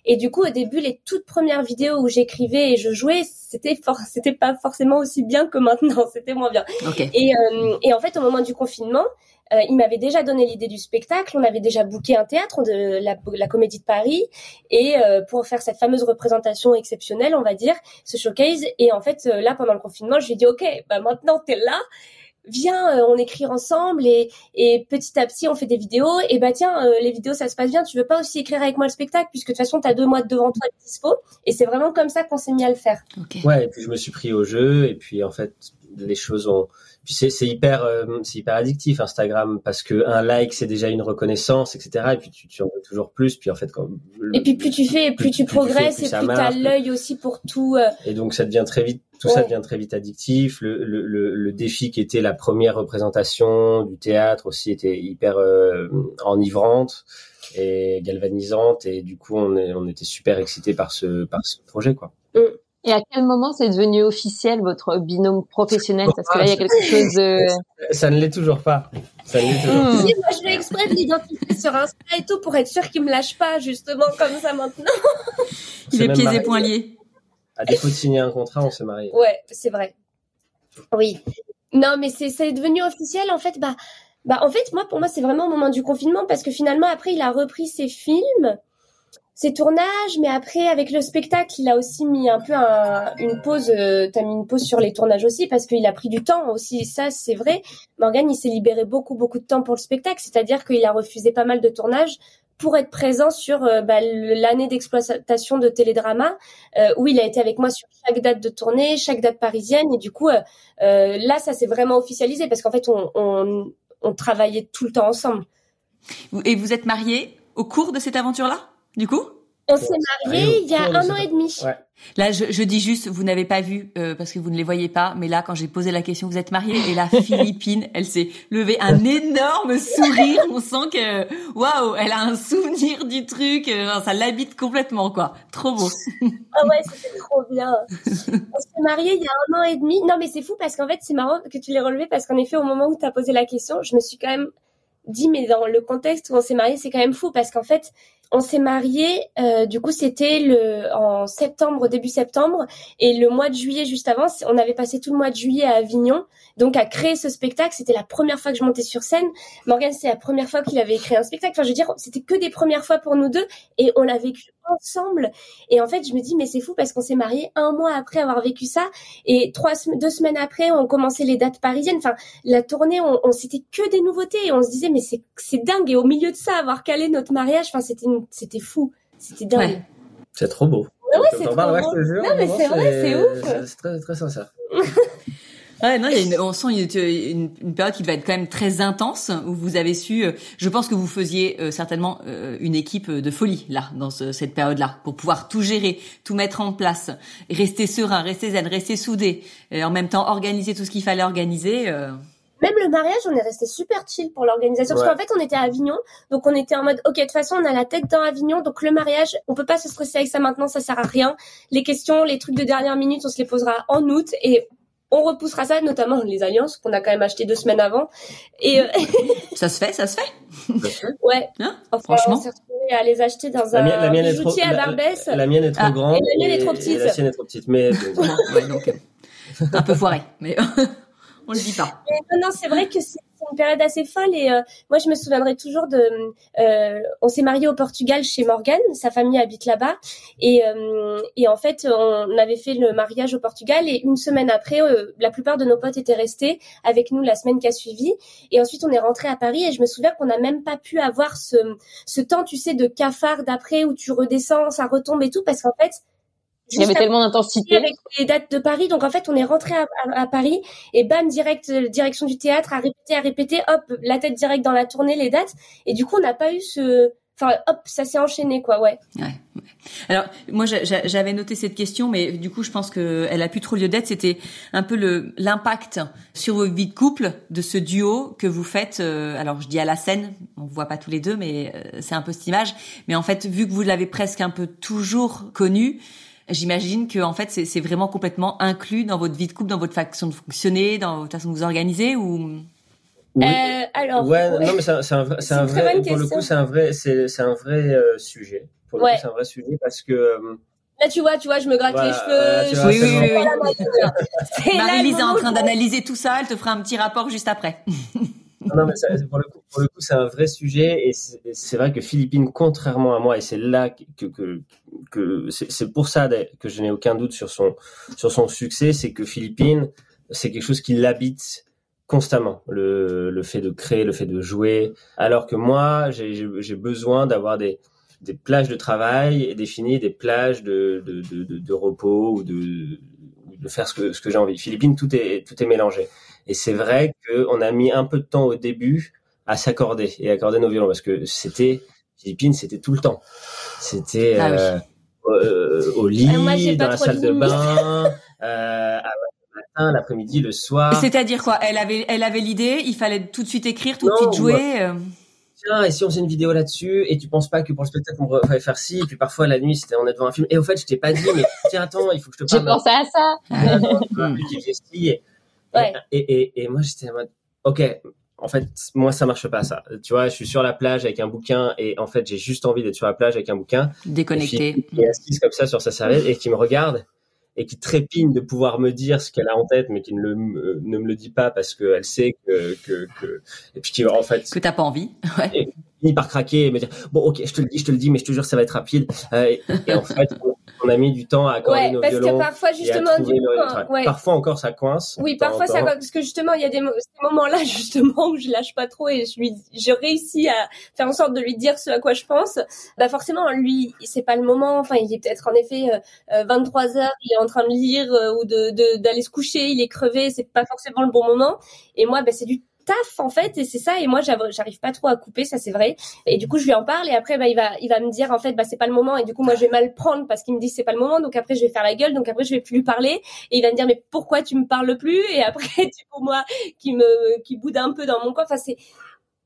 Et du coup, au début, les toutes premières vidéos où j'écrivais et je jouais, c'était for c'était pas forcément aussi bien que maintenant. C'était moins bien. Et, euh, et en fait, au moment du confinement, euh, il m'avait déjà donné l'idée du spectacle. On avait déjà booké un théâtre de la, la Comédie de Paris et euh, pour faire cette fameuse représentation exceptionnelle, on va dire, ce showcase. Et en fait, euh, là, pendant le confinement, je lui ai dit, ok, bah maintenant t'es là. Viens, euh, on écrit ensemble et, et petit à petit on fait des vidéos. Et bah tiens, euh, les vidéos ça se passe bien. Tu veux pas aussi écrire avec moi le spectacle puisque de toute façon t'as deux mois devant toi de dispo. Et c'est vraiment comme ça qu'on s'est mis à le faire. Ouais. Et puis je me suis pris au jeu. Et puis en fait, les choses ont. Puis c'est c'est hyper, euh, c'est hyper addictif Instagram parce que un like c'est déjà une reconnaissance, etc. Et puis tu, tu en veux toujours plus. Puis en fait, quand Et puis plus tu fais, plus, plus- tu plus tu fais, progresses plus et ça plus t'as l'œil aussi pour tout. euh, Et donc ça devient très vite, tout ça devient très vite addictif. Le, le, le, le défi qui était la première représentation du théâtre aussi était hyper euh, enivrante et galvanisante. Et du coup, on, est, on était super excités par ce, par ce projet, quoi. Et à quel moment c'est devenu officiel votre binôme professionnel? Parce que là, il y a quelque chose de... Ça ne l'est toujours pas. Ça ne l'est toujours pas. Hmm. Si, moi, je vais exprès de l'identifier sur Insta et tout pour être sûr qu'il me lâche pas, justement, comme ça maintenant. Il est pieds et poings liés. À défaut de signer un contrat, on s'est mariés. Ouais, c'est vrai. Oui. Non, mais c'est, c'est devenu officiel, en fait, bah, bah, en fait, moi, pour moi, c'est vraiment au moment du confinement parce que finalement, après, il a repris ses films, ses tournages, mais après, avec le spectacle, il a aussi mis un peu un- une pause, euh, t'as mis une pause sur les tournages aussi parce qu'il a pris du temps aussi. Ça, c'est vrai. Morgan, il s'est libéré beaucoup, beaucoup de temps pour le spectacle, c'est-à-dire qu'il a refusé pas mal de tournages pour être présent sur euh, bah, l'année d'exploitation de Télédrama, euh, où il a été avec moi sur chaque date de tournée, chaque date parisienne, et du coup, euh, euh, là, ça s'est vraiment officialisé parce qu'en fait, on, on, on travaillait tout le temps ensemble. Et vous êtes mariés au cours de cette aventure-là, du coup On s'est mariés il y a un an et demi. Ouais. Là, je, je dis juste, vous n'avez pas vu euh, parce que vous ne les voyez pas, mais là, quand j'ai posé la question, vous êtes mariés et la Philippine, elle s'est levée un énorme sourire. On sent que, waouh, elle a un souvenir du truc. euh, ça l'habite complètement, quoi. Trop beau. Ah ouais, c'était trop bien. On s'est mariés il y a un an et demi. Non, mais c'est fou parce qu'en fait, c'est marrant que tu l'aies relevé parce qu'en effet, au moment où tu as posé la question, je me suis quand même dit, mais dans le contexte où on s'est mariés, c'est quand même fou parce qu'en fait, on s'est mariés, euh, du coup c'était le en septembre, début septembre, et le mois de juillet juste avant, on avait passé tout le mois de juillet à Avignon, donc à créer ce spectacle. C'était la première fois que je montais sur scène. Morgan, c'est la première fois qu'il avait écrit un spectacle. Enfin, je veux dire, c'était que des premières fois pour nous deux, et on l'a vécu ensemble. Et en fait, je me dis, mais c'est fou parce qu'on s'est mariés un mois après avoir vécu ça, et trois deux semaines après, on commençait les dates parisiennes. Enfin, la tournée, on, on c'était que des nouveautés, et on se disait, mais c'est c'est dingue. Et au milieu de ça, avoir calé notre mariage, enfin, c'était c'était fou, c'était dingue. C'est trop beau. Ouais, ouais, c'est trop beau. non, mais c'est vrai, c'est ouf. C'est très, très sincère. Ouais, non, il y a une, on sent une, une, période qui va être quand même très intense où vous avez su. Euh, je pense que vous faisiez euh, certainement euh, une équipe de folie là dans ce, cette période-là pour pouvoir tout gérer, tout mettre en place, rester serein, rester zen, rester soudé, et en même temps organiser tout ce qu'il fallait organiser. Même le mariage, on est resté super chill pour l'organisation parce qu'en fait, on était à Avignon, donc on était en mode OK, de toute façon, on a la tête dans Avignon, donc le mariage, on peut pas se stresser avec ça maintenant, ça sert à rien. Les questions, les trucs de dernière minute, on se les posera en août et on repoussera ça, notamment les alliances qu'on a quand même acheté deux semaines avant. Et euh, ça se fait, ça se fait. ouais. Hein Franchement. On s'est à les acheter dans un la mienne, à Barbès. La, mienne est trop ah. grande. Et la mienne est trop petite. la sienne est trop petite, mais ouais, donc, euh, un peu foiré, mais on le dit pas. non, non c'est vrai que c'est une période assez folle et euh, moi je me souviendrai toujours de euh, on s'est marié au Portugal chez Morgan sa famille habite là-bas et euh, et en fait on avait fait le mariage au Portugal et une semaine après la plupart de nos potes étaient restés avec nous la semaine qui a suivi et ensuite on est rentré à Paris et je me souviens qu'on n'a même pas pu avoir ce ce temps tu sais de cafard d'après où tu redescends ça retombe et tout parce qu'en fait il y avait tellement d'intensité. Avec les dates de Paris, donc en fait, on est rentré à, Paris et bam, direct, euh, direction du théâtre, à répéter, à répéter, hop, la tête direct dans la tournée, les dates. Et du coup, on n'a pas eu ce, enfin, hop, ça s'est enchaîné, quoi, ouais. Ouais. Alors, moi, j'avais noté cette question, mais du coup, je pense qu'elle a plus trop lieu d'être. C'était un peu le l'impact sur vos vies de couple de ce duo que vous faites. Euh, alors, je dis à la scène, on voit pas tous les deux, mais euh, c'est un peu cette image. Mais en fait, vu que vous l'avez presque un peu toujours connu, J'imagine que en fait c'est vraiment complètement inclus dans votre vie de couple, dans votre façon de fonctionner, dans votre façon de vous organiser ou? Oui. Euh, alors. Ouais, non mais c'est un, c'est un vrai, pour le coup c'est un vrai, c'est c'est un vrai euh, sujet. Pour le coup c'est un vrai sujet parce que. Euh, Là, tu vois, tu vois, je me gratte les cheveux. oui, oui, oui, oui. Marie-Lise est en train d'analyser tout ça. Elle te fera un petit rapport juste après. non, mais ça, pour, le coup, pour le coup, c'est un vrai sujet et c'est vrai que Philippine, contrairement à moi, et c'est là que, que, que c'est pour ça que je n'ai aucun doute sur son, sur son succès, c'est que Philippine, c'est quelque chose qui l'habite constamment, le, le fait de créer, le fait de jouer, alors que moi, j'ai besoin d'avoir des, des plages de travail et définir des plages de, de, de, de repos ou de, de faire ce que, ce que j'ai envie. Philippine, tout est, tout est mélangé. Et c'est vrai qu'on a mis un peu de temps au début à s'accorder et accorder nos violons parce que c'était Philippines, c'était tout le temps. C'était ah euh, euh, au lit, euh, dans la salle de bain, euh, le matin, l'après-midi, le soir. C'est-à-dire quoi? Elle avait, elle avait l'idée, il fallait tout de suite écrire, tout de suite jouer. Euh. Tiens, et si on faisait une vidéo là-dessus, et tu penses pas que pour le spectacle on devrait faire ci, et puis parfois la nuit c'était on est devant un film, et au fait je t'ai pas dit, mais tiens attends, il faut que je te parle. J'ai pensé à ça. et, et, et, et, moi, j'étais en mode, OK, en fait, moi, ça marche pas, ça. Tu vois, je suis sur la plage avec un bouquin et en fait, j'ai juste envie d'être sur la plage avec un bouquin. Déconnecté. Qui est assise comme ça sur sa serviette et qui me regarde et qui trépigne de pouvoir me dire ce qu'elle a en tête, mais qui ne, le, ne me le dit pas parce qu'elle sait que, que, que, et puis qui, en fait. Que t'as pas envie. Ouais. Et, finit par craquer et me dire, bon, ok, je te le dis, je te le dis, mais je te jure, ça va être rapide. Euh, et, et, en fait, on a mis du temps à accorder ouais, nos parce violons. Que parfois, justement, du coup, ouais. Parfois encore, ça coince. Oui, parfois ça coince, parce que justement, il y a des ces moments-là, justement, où je lâche pas trop et je lui, je réussis à faire en sorte de lui dire ce à quoi je pense. Bah, forcément, lui, c'est pas le moment. Enfin, il est peut-être en effet euh, 23 euh, heures, il est en train de lire euh, ou de, d'aller se coucher, il est crevé, c'est pas forcément le bon moment. Et moi, bah, c'est du taf en fait et c'est ça et moi j'arrive pas trop à couper ça c'est vrai et du coup je lui en parle et après bah il va il va me dire en fait bah c'est pas le moment et du coup moi je vais mal prendre parce qu'il me dit c'est pas le moment donc après je vais faire la gueule donc après je vais plus lui parler et il va me dire mais pourquoi tu me parles plus? Et après du coup moi qui me qui boude un peu dans mon coin enfin c'est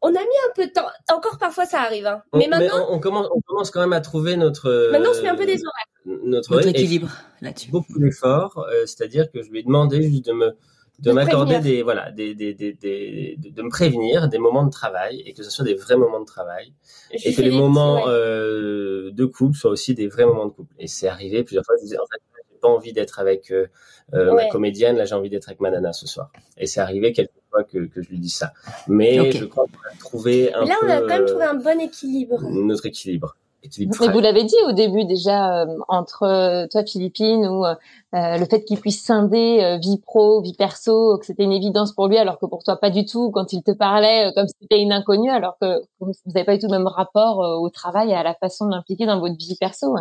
on a mis un peu de temps. Encore parfois ça arrive. Hein. Mais maintenant, on, commence, on commence quand même à trouver notre. Maintenant, je fais un peu des horaires. Notre, notre équilibre là-dessus. Beaucoup d'efforts, euh, c'est-à-dire que je lui ai demandé juste de me de, m'accorder des voilà des, des, des, des de, me prévenir des moments de travail et que ce soit des vrais moments de travail. Et que les moments euh, de couple soient aussi des vrais moments de couple. Et c'est arrivé plusieurs fois je disais en fait j'ai pas envie d'être avec euh, euh ma comédienne. Là j'ai envie d'être avec ma nana ce soir. Et c'est arrivé quelques fois que, que je lui dis ça. Mais je crois qu'on a trouvé un là on a quand même trouvé un bon équilibre. notre équilibre mais vous l'avez dit au début déjà euh, entre euh, toi Philippine ou euh, le fait qu'il puisse scinder vie pro, vie perso, que c'était une évidence pour lui alors que pour toi pas du tout quand il te parlait comme si c'était une inconnue alors que vous n'avez pas du tout le même rapport au travail et à la façon d'impliquer dans votre vie perso.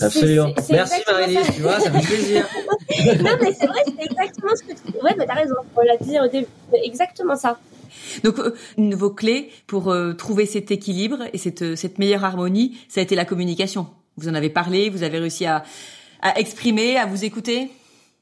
Absolument. Merci marie tu vois, ça fait plaisir. non mais c'est vrai, c'est exactement ce que tu... Ouais, mais t'as raison, on l'a dit au début, exactement ça. Donc, euh, une de vos clés pour euh, trouver cet équilibre et cette, euh, cette meilleure harmonie, ça a été la communication. Vous en avez parlé, vous avez réussi à, à exprimer, à vous écouter?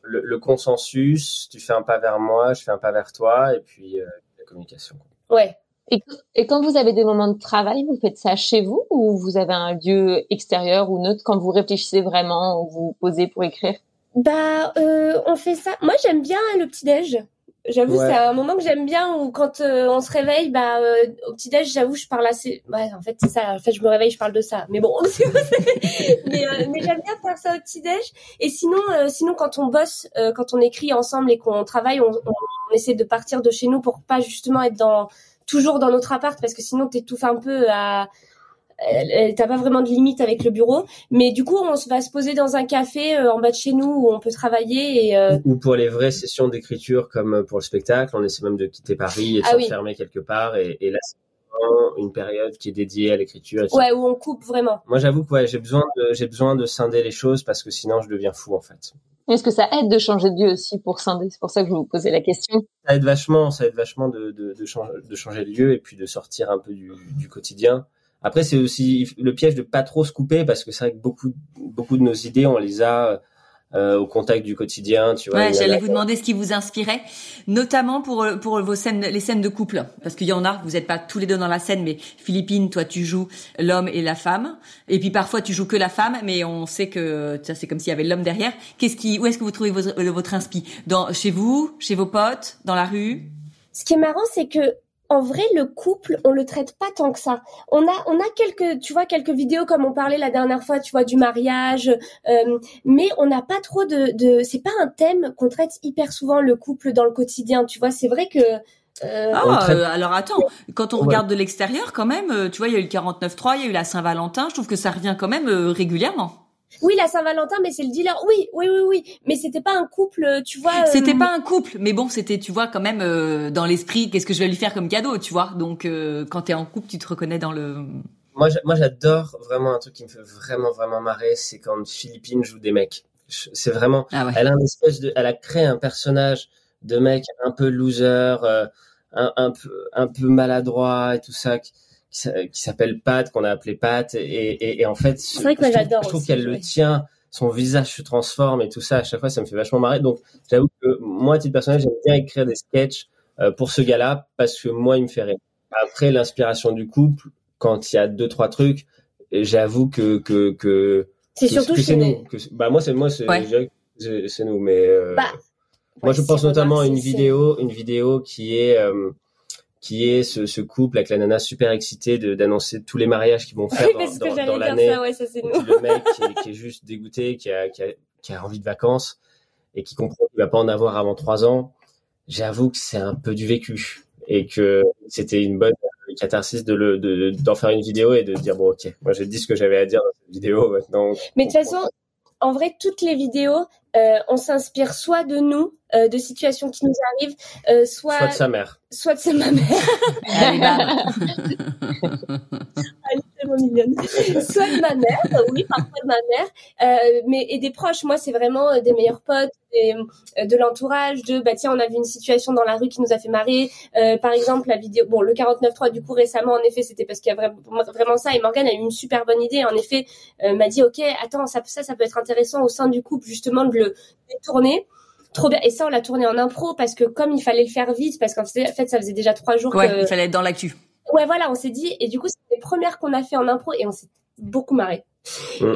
Le, le, consensus, tu fais un pas vers moi, je fais un pas vers toi, et puis la communication. Ouais. Et, et, quand vous avez des moments de travail, vous faites ça chez vous ou vous avez un lieu extérieur ou neutre quand vous réfléchissez vraiment ou vous posez pour écrire? Bah, euh, on fait ça. Moi, j'aime bien le petit déj. J'avoue, c'est un moment que j'aime bien où quand euh, on se réveille, bah euh, au petit déj, j'avoue, je parle assez. Ouais, en fait, c'est ça. En fait, je me réveille, je parle de ça. Mais bon, mais, euh, mais j'aime bien faire ça au petit déj. Et sinon, sinon quand on bosse, quand on écrit ensemble et qu'on travaille, on, on, essaie de partir de chez nous pour pas justement être dans toujours dans notre appart parce que sinon t'étouffes un peu à t'as pas vraiment de limite avec le bureau, mais du coup on va se poser dans un café euh, en bas de chez nous où on peut travailler et euh, ou pour les vraies sessions d'écriture comme pour le spectacle, on essaie même de quitter Paris et de ah s'enfermer quelque part et, et là c'est une période qui est dédiée à l'écriture. Ouais, où on coupe vraiment. Moi j'avoue que ouais, j'ai besoin de j'ai besoin de scinder les choses parce que sinon je deviens fou en fait. Est-ce que ça aide de changer de lieu aussi pour scinder? C'est pour ça que je vous posais la question. Ça aide vachement, ça aide vachement de, de, de, changer, de changer de lieu et puis de sortir un peu du, du quotidien. Après, c'est aussi le piège de pas trop se couper parce que c'est vrai que beaucoup, beaucoup de nos idées, on les a euh, au contact du quotidien, tu vois. Ouais, j'allais vous demander ce qui vous inspirait, notamment pour pour vos scènes, les scènes de couple, parce qu'il y en a, vous n'êtes pas tous les deux dans la scène, mais Philippine, toi tu joues l'homme et la femme, et puis parfois tu joues que la femme, mais on sait que ça c'est comme s'il y avait l'homme derrière. Qu'est-ce qui, où est-ce que vous trouvez votre, votre inspi? Dans chez vous, chez vos potes, dans la rue? Ce qui est marrant, c'est que en vrai, le couple, on le traite pas tant que ça. On a, on a quelques, tu vois, quelques vidéos comme on parlait la dernière fois, tu vois, du mariage, euh, mais on n'a pas trop de, de c'est pas un thème qu'on traite hyper souvent le couple dans le quotidien. Tu vois, c'est vrai que euh, ah, euh, alors attends, quand on regarde de l'extérieur, quand même, tu vois, il y a eu le 49.3, il y a eu la Saint-Valentin. Je trouve que ça revient quand même régulièrement. Oui, la Saint-Valentin, mais c'est le dealer. Oui, oui, oui, oui. Mais c'était pas un couple, tu vois. Euh, c'était pas un couple, mais bon, c'était, tu vois, quand même euh, dans l'esprit. Qu'est-ce que je vais lui faire comme cadeau, tu vois Donc, euh, quand t'es en couple, tu te reconnais dans le. Moi, moi, j'adore vraiment un truc qui me fait vraiment, vraiment marrer, c'est quand Philippine joue des mecs. C'est vraiment. Ah elle a une espèce de, elle a créé un personnage de mec un peu loser, un, un peu, un peu maladroit et tout ça qui s'appelle Pat, qu'on a appelé Pat, et, et, et en fait, c'est vrai que je, trouve, je trouve qu'elle le tient, son visage se transforme et tout ça. À chaque fois, ça me fait vachement marrer. Donc, j'avoue que moi, à titre personnel, j'aime bien écrire des sketchs euh, pour ce gars-là parce que moi, il me fait rire. Après, l'inspiration du couple, quand il y a deux trois trucs, j'avoue que que que c'est surtout chez nous. Que, bah moi, c'est moi, c'est c'est nous, mais euh, bah, moi, je pense notamment à une vidéo, une vidéo qui est euh, qui est ce, ce, couple avec la nana super excitée d'annoncer tous les mariages qu'ils vont faire dans, dans, l'année. Ouais, le mec qui est, qui est, juste dégoûté, qui a, qui, a, qui a envie de vacances et qui comprend qu'il va pas en avoir avant trois ans. J'avoue que c'est un peu du vécu et que c'était une bonne catharsis de le d'en faire une vidéo et de dire bon ok moi j'ai dit ce que j'avais à dire dans cette vidéo maintenant. Mais de toute façon en vrai toutes les vidéos euh, on s'inspire soit de nous euh, de situations qui nous arrivent, euh, soit soit de sa mère, soit de sa ma mère. Mignonne. soit de ma mère, oui, parfois de ma mère, euh, mais et des proches. Moi, c'est vraiment euh, des meilleurs potes, des, euh, de l'entourage, de bah tiens, on a vu une situation dans la rue qui nous a fait marrer. par exemple, la vidéo, bon, le 49.3 du coup récemment, en effet, c'était parce qu'il y a vraiment, vraiment ça. Et Morgane a eu une super bonne idée. En effet, m'a dit, ok, attends, ça, ça, ça peut être intéressant au sein du couple justement de le détourner trop bien. Et ça, on l'a tourné en impro parce que comme il fallait le faire vite, parce qu'en fait, ça faisait déjà trois jours ouais, que... il fallait être dans l'actu. Ouais, voilà, on s'est dit, et du coup, c'est les premières qu'on a fait en impro et on s'est beaucoup marré.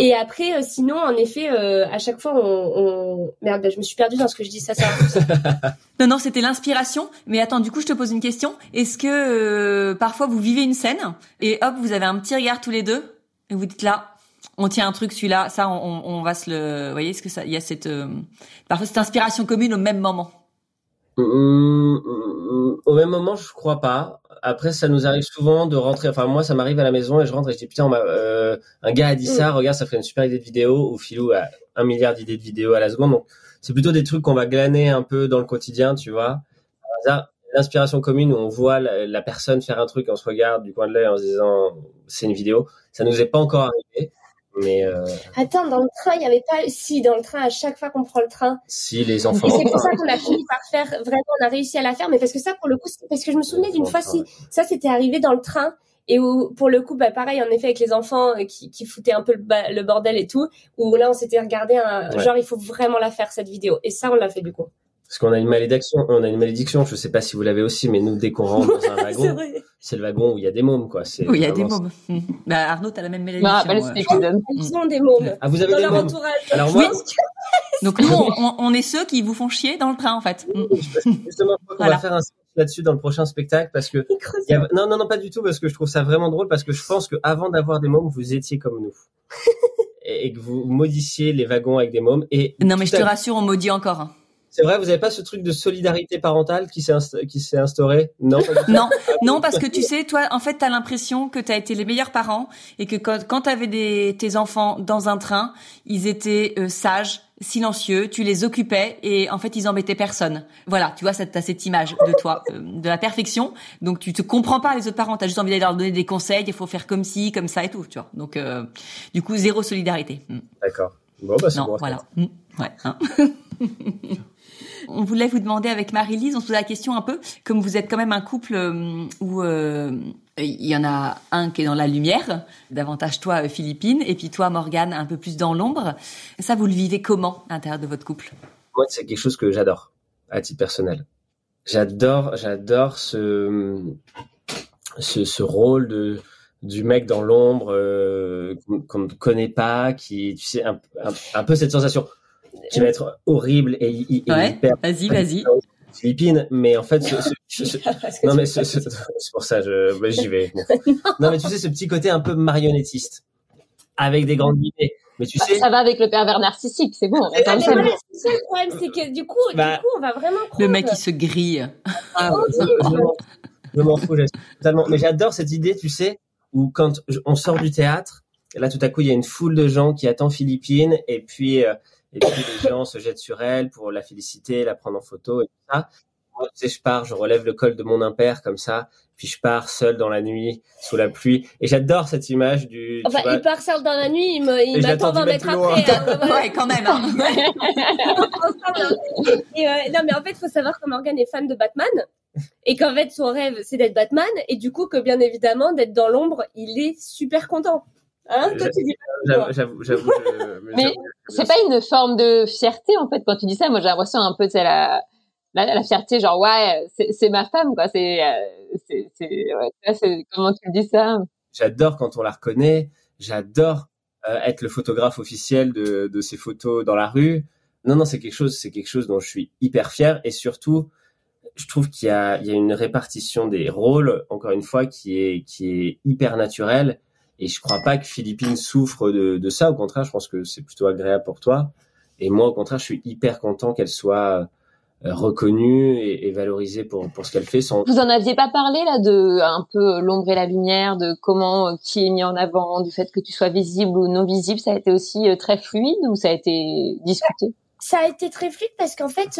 Et après, euh, sinon, en effet, euh, à chaque fois, on, merde, bah, je me suis perdue dans ce que je dis. Ça, ça. non, non, c'était l'inspiration. Mais attends, du coup, je te pose une question. Est-ce que euh, parfois vous vivez une scène et hop, vous avez un petit regard tous les deux et vous dites là, on tient un truc, celui-là, ça, on, on, va se le, vous voyez, est-ce que ça, il y a cette, parfois cette inspiration commune au même moment? Mm, au même moment, je crois pas. Après, ça nous arrive souvent de rentrer. Enfin, moi, ça m'arrive à la maison et je rentre et je dis putain, euh, un gars a dit ça. Mm. Regarde, ça ferait une super idée de vidéo. Ou Philou a un milliard d'idées de vidéos à la seconde. Donc, c'est plutôt des trucs qu'on va glaner un peu dans le quotidien, tu vois. L'inspiration commune où on voit la, personne faire un truc, on se regarde du coin de l'œil en se disant c'est une vidéo. Ça nous est pas encore arrivé. Mais euh... Attends, dans le train, il y avait pas. Si, dans le train, à chaque fois qu'on prend le train. Si, les enfants. Et c'est pour ça qu'on a fini par faire. Vraiment, on a réussi à la faire. Mais parce que ça, pour le coup, parce que je me souvenais d'une fois, si ça, c'était arrivé dans le train. Et où, pour le coup, bah, pareil, en effet, avec les enfants euh, qui, qui foutaient un peu le, le, bordel et tout, où là, on s'était regardé un, genre, il faut vraiment la faire, cette vidéo. Et ça, on l'a fait, du coup. Parce qu'on a une malédiction, on a une malédiction, je sais pas si vous l'avez aussi, mais nous, dès qu'on rentre dans un wagon, c'est le wagon où il y a des mômes, quoi. Oui, il y a des mômes. Mmh. Bah, Arnaud, t'as la même malédiction. Bah, bah, Ils ont des mômes. Ah, vous avez dans des leur mômes. entourage. Alors moi. Donc nous, on, on, est ceux qui vous font chier dans le train, en fait. Mmh. Justement, on va faire un là-dessus dans le prochain spectacle parce que y a... non non non pas du tout parce que je trouve ça vraiment drôle parce que je pense que avant d'avoir des mômes vous étiez comme nous et que vous modifiez les wagons avec des mômes et non mais je te rassure on maudit encore hein. C'est vrai, vous n'avez pas ce truc de solidarité parentale qui s'est qui s'est instauré? Non. non, non, parce que tu sais, toi, en fait, tu as l'impression que tu as été les meilleurs parents et que quand, quand tu avais des, tes enfants dans un train, ils étaient euh, sages, silencieux, tu les occupais et en fait, ils embêtaient personne. Voilà, tu vois, tu as cette image de toi, euh, de la perfection. Donc, tu te comprends pas les autres parents, tu as juste envie d'aller leur donner des conseils, il faut faire comme ci, comme ça et tout, tu vois. Donc, euh, du coup, zéro solidarité. Mm. D'accord. Bon, bah, c'est bon. Voilà. Mm. Ouais. Hein. On voulait vous demander avec Marie-Lise, on se posait la question un peu, comme vous êtes quand même un couple euh, où euh, il y en a un qui est dans la lumière, davantage toi euh, Philippine, et puis toi Morgane un peu plus dans l'ombre. Ça, vous le vivez comment à l'intérieur de votre couple? Moi, c'est quelque chose que j'adore à titre personnel. J'adore, j'adore ce, ce, rôle de du mec dans l'ombre qu'on ne connaît pas, qui, tu sais, un peu cette sensation qui va être horrible et, hyper. Vas-y, vas-y. Philippines, mais en fait, non mais c'est pour ça, je, j'y vais. non mais tu sais ce petit côté un peu marionnettiste, avec des grandes idées. Mais tu bah, sais, ça va avec le pervers narcissique, c'est bon. le problème, c'est que du coup, du bah, coup, on va vraiment. Le mec qui se grille. Ah, je m'en fous, totalement. Mais j'adore cette idée, tu sais, où quand on sort du théâtre, là tout à coup il y a une foule de gens qui attendent Philippine, et puis euh, et puis les gens se jettent sur elle pour la féliciter, la prendre en photo et tout ça. Moi, tu sais, je pars, je relève le col de mon impère comme ça, puis je pars seul dans la nuit, sous la pluie. Et j'adore cette image du. Enfin, il part seul dans la nuit, il m'attend 20 mètres après. Hein, ouais, quand même. Hein. et, euh, non, mais en fait, il faut savoir que Morgan est fan de Batman. Et qu'en fait, son rêve, c'est d'être Batman. Et du coup, que bien évidemment, d'être dans l'ombre, il est super content. Hein, j'avoue, j'avoue. Mais c'est pas une forme de fierté en fait quand tu dis ça. Moi, j'ai l'impression un peu de la, la, la fierté, genre ouais, c'est ma femme quoi. C'est, euh, c'est, ouais, comment tu dis ça? J'adore quand on la reconnaît. J'adore euh, être le photographe officiel de, de ces photos dans la rue. Non, non, c'est quelque chose, c'est quelque chose dont je suis hyper fier et surtout, je trouve qu'il y a, il y a une répartition des rôles, encore une fois, qui est, qui est hyper naturelle et je crois pas que Philippine souffre de, de ça. Au contraire, je pense que c'est plutôt agréable pour toi. Et moi, au contraire, je suis hyper content qu'elle soit euh, reconnue et, et, valorisée pour, pour ce qu'elle fait. Sans... Vous en aviez pas parlé là de un peu l'ombre et la lumière, de comment euh, qui est mis en avant, du fait que tu sois visible ou non visible. Ça a été aussi euh, très fluide ou ça a été discuté? Ça a été très fluide parce qu'en fait,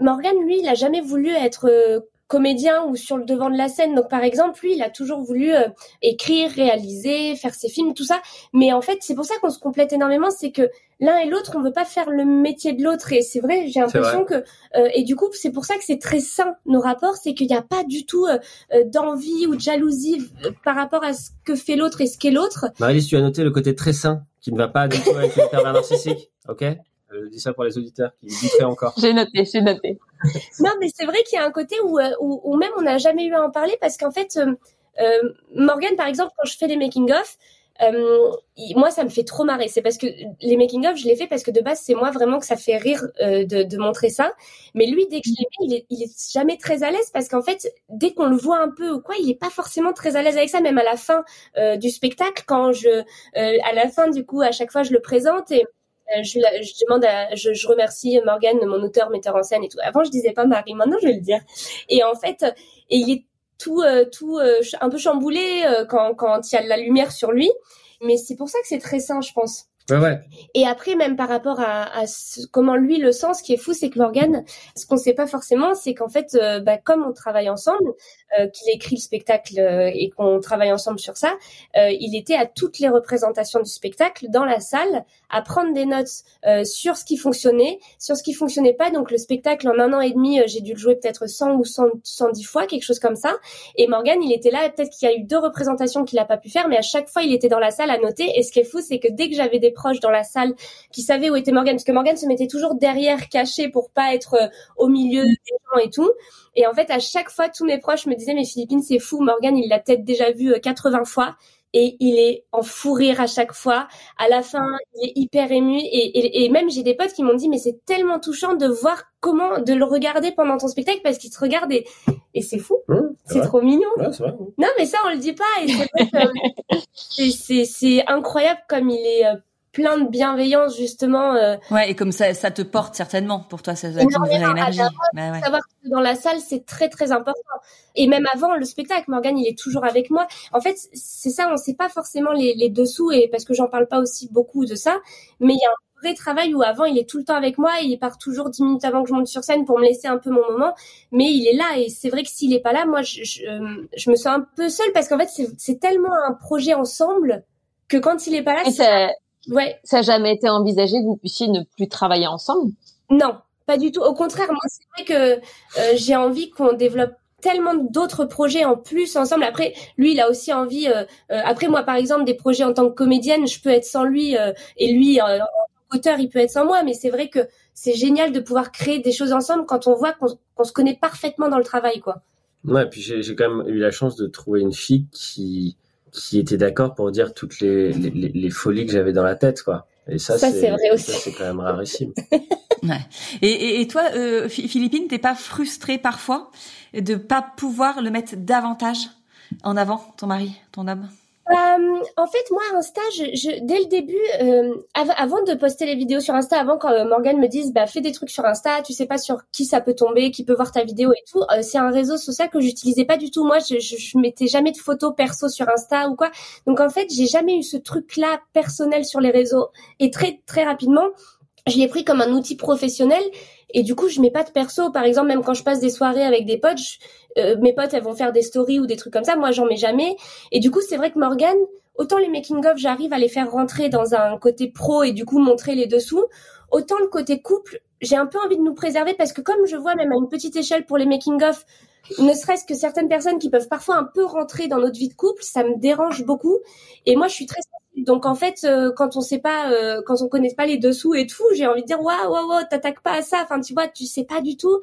Morgan, lui, il a jamais voulu être comédien ou sur le devant de la scène. Donc par exemple, lui, il a toujours voulu euh, écrire, réaliser, faire ses films, tout ça. Mais en fait, c'est pour ça qu'on se complète énormément, c'est que l'un et l'autre, on veut pas faire le métier de l'autre. Et c'est vrai, j'ai l'impression que euh, et du coup, c'est pour ça que c'est très sain nos rapports, c'est qu'il n'y a pas du tout euh, d'envie ou de jalousie par rapport à ce que fait l'autre et ce qu'est l'autre. marie tu as noté le côté très sain qui ne va pas du tout avec le pervers narcissique, ok? Je dis ça pour les auditeurs qui douteraient encore. j'ai noté, j'ai noté. non, mais c'est vrai qu'il y a un côté où, euh, où, où même on n'a jamais eu à en parler parce qu'en fait, euh, euh, Morgan, par exemple, quand je fais les making-of, euh, moi, ça me fait trop marrer. C'est parce que les making of, je les fais parce que de base, c'est moi vraiment que ça fait rire euh, de, de, montrer ça. Mais lui, dès que je l'ai il est, il est jamais très à l'aise parce qu'en fait, dès qu'on le voit un peu ou quoi, il est pas forcément très à l'aise avec ça. Même à la fin euh, du spectacle, quand je, euh, à la fin, du coup, à chaque fois, je le présente et euh, je, je, demande à, je, je remercie Morgane, mon auteur, metteur en scène et tout. Avant, je disais pas Marie, maintenant je vais le dire. Et en fait, il est tout, euh, tout euh, un peu chamboulé quand quand il y a de la lumière sur lui. Mais c'est pour ça que c'est très sain, je pense. Et après, même par rapport à, à ce, comment lui le sent, ce qui est fou, c'est que Morgan, ce qu'on sait pas forcément, c'est qu'en fait, euh, bah, comme on travaille ensemble, euh, qu'il écrit le spectacle euh, et qu'on travaille ensemble sur ça, euh, il était à toutes les représentations du spectacle dans la salle, à prendre des notes euh, sur ce qui fonctionnait, sur ce qui fonctionnait pas. Donc le spectacle, en un an et demi, j'ai dû le jouer peut-être 100 ou 100, 110 fois, quelque chose comme ça. Et Morgan, il était là, peut-être qu'il y a eu deux représentations qu'il a pas pu faire, mais à chaque fois, il était dans la salle à noter. Et ce qui est fou, c'est que dès que j'avais des proches dans la salle qui savaient où était Morgan, parce que Morgan se mettait toujours derrière, caché pour pas être euh, au milieu des gens et tout. Et en fait, à chaque fois, tous mes proches me disaient, mais Philippine, c'est fou, Morgan, il l'a peut-être déjà vu 80 euh, fois et il est en fou rire à chaque fois. À la fin, il est hyper ému et, et, et même j'ai des potes qui m'ont dit mais c'est tellement touchant de voir comment de le regarder pendant ton spectacle parce qu'il te regarde et, et c'est fou. Mmh, c'est trop mignon. Ouais, vrai. Non mais ça on le dit pas et c'est incroyable comme il est euh, plein de bienveillance justement. Euh... Ouais, et comme ça, ça te porte certainement pour toi, ça être une vraie énergie. Bah ouais. Savoir que dans la salle, c'est très très important. Et même avant le spectacle, Morgane, il est toujours avec moi. En fait, c'est ça, on sait pas forcément les, les dessous et parce que j'en parle pas aussi beaucoup de ça, mais il y a un vrai travail où avant il est tout le temps avec moi, il part toujours dix minutes avant que je monte sur scène pour me laisser un peu mon moment, mais il est là et c'est vrai que s'il est pas là, moi je, je, je me sens un peu seule parce qu'en fait c'est tellement un projet ensemble que quand il est pas là, Ouais. Ça n'a jamais été envisagé que vous puissiez ne plus travailler ensemble? Non, pas du tout. Au contraire, moi, c'est vrai que euh, j'ai envie qu'on développe tellement d'autres projets en plus ensemble. Après, lui, il a aussi envie. Euh, euh, après, moi, par exemple, des projets en tant que comédienne, je peux être sans lui euh, et lui, en tant qu'auteur, il peut être sans moi. Mais c'est vrai que c'est génial de pouvoir créer des choses ensemble quand on voit qu'on qu se connaît parfaitement dans le travail, quoi. Ouais, puis j'ai quand même eu la chance de trouver une fille qui qui était d'accord pour dire toutes les, les, les folies que j'avais dans la tête, quoi. Et ça, ça c'est vrai aussi. C'est quand même rarissime. ouais. Et, et, et toi, euh, Philippine, t'es pas frustrée parfois de pas pouvoir le mettre davantage en avant, ton mari, ton homme? Euh, en fait, moi, Insta, je, je, dès le début, euh, av avant de poster les vidéos sur Insta, avant quand euh, Morgane me dise, bah, fais des trucs sur Insta, tu sais pas sur qui ça peut tomber, qui peut voir ta vidéo et tout, c'est un réseau social que j'utilisais pas du tout. Moi, je, je, je, mettais jamais de photos perso sur Insta ou quoi. Donc, en fait, j'ai jamais eu ce truc-là personnel sur les réseaux. Et très, très rapidement, je l'ai pris comme un outil professionnel et du coup je mets pas de perso. Par exemple même quand je passe des soirées avec des potes je, euh, mes potes elles vont faire des stories ou des trucs comme ça. Moi j'en mets jamais. Et du coup c'est vrai que Morgane autant les making of j'arrive à les faire rentrer dans un côté pro et du coup montrer les dessous autant le côté couple j'ai un peu envie de nous préserver parce que comme je vois même à une petite échelle pour les making of ne serait-ce que certaines personnes qui peuvent parfois un peu rentrer dans notre vie de couple, ça me dérange beaucoup. Et moi, je suis très donc en fait, euh, quand on sait pas, euh, quand on connaît pas les dessous et tout, j'ai envie de dire waouh waouh waouh, t'attaques pas à ça. Enfin, tu vois, tu sais pas du tout.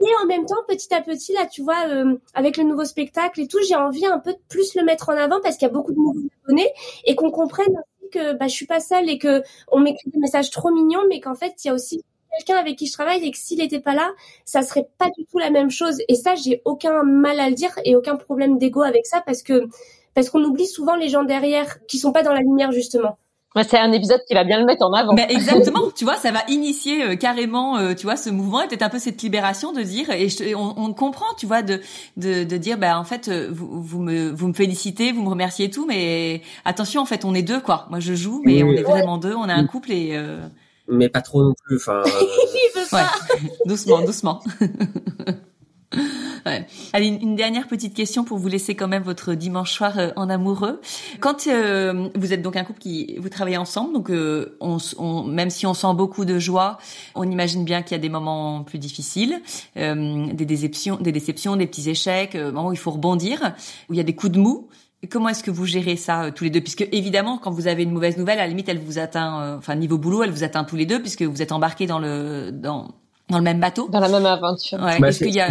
Et en même temps, petit à petit, là, tu vois, euh, avec le nouveau spectacle et tout, j'ai envie un peu de plus le mettre en avant parce qu'il y a beaucoup de nouveaux abonnés et qu'on comprenne que bah, je suis pas seule et que on m'écrit des messages trop mignons, mais qu'en fait, il y a aussi quelqu'un avec qui je travaille et que s'il était pas là, ça serait pas du tout la même chose. Et ça, j'ai aucun mal à le dire et aucun problème d'ego avec ça parce que parce qu'on oublie souvent les gens derrière qui sont pas dans la lumière justement. Ouais, c'est un épisode qui va bien le mettre en avant. Ben exactement, tu vois, ça va initier euh, carrément, euh, tu vois, ce mouvement et peut-être un peu cette libération de dire et, je, on, on, comprend, tu vois, de de, de dire, ben en fait, euh, vous, vous me vous me félicitez, vous me remerciez et tout, mais attention, en fait, on est deux quoi. Moi, je joue, mais oui, on est ouais. vraiment deux, on est un couple et. Euh... Mais pas trop non plus, enfin. ouais. doucement, doucement. Ouais. Allez, une, une, dernière petite question pour vous laisser quand même votre dimanche soir euh, en amoureux. Quand euh, vous êtes donc un couple qui vous travaillez ensemble, donc euh, on, on, même si on sent beaucoup de joie, on imagine bien qu'il y a des moments plus difficiles, euh, des déceptions, des déceptions, des petits échecs, euh, moments où il faut rebondir, où il y a des coups de mou. Comment est-ce que vous gérez ça tous les deux? Puisque évidemment, quand vous avez une mauvaise nouvelle, à la limite, elle vous atteint, enfin niveau boulot, elle vous atteint tous les deux, puisque vous êtes embarqués dans le dans dans le même bateau. Dans la même aventure. Ouais. Bah, est-ce qu'il y a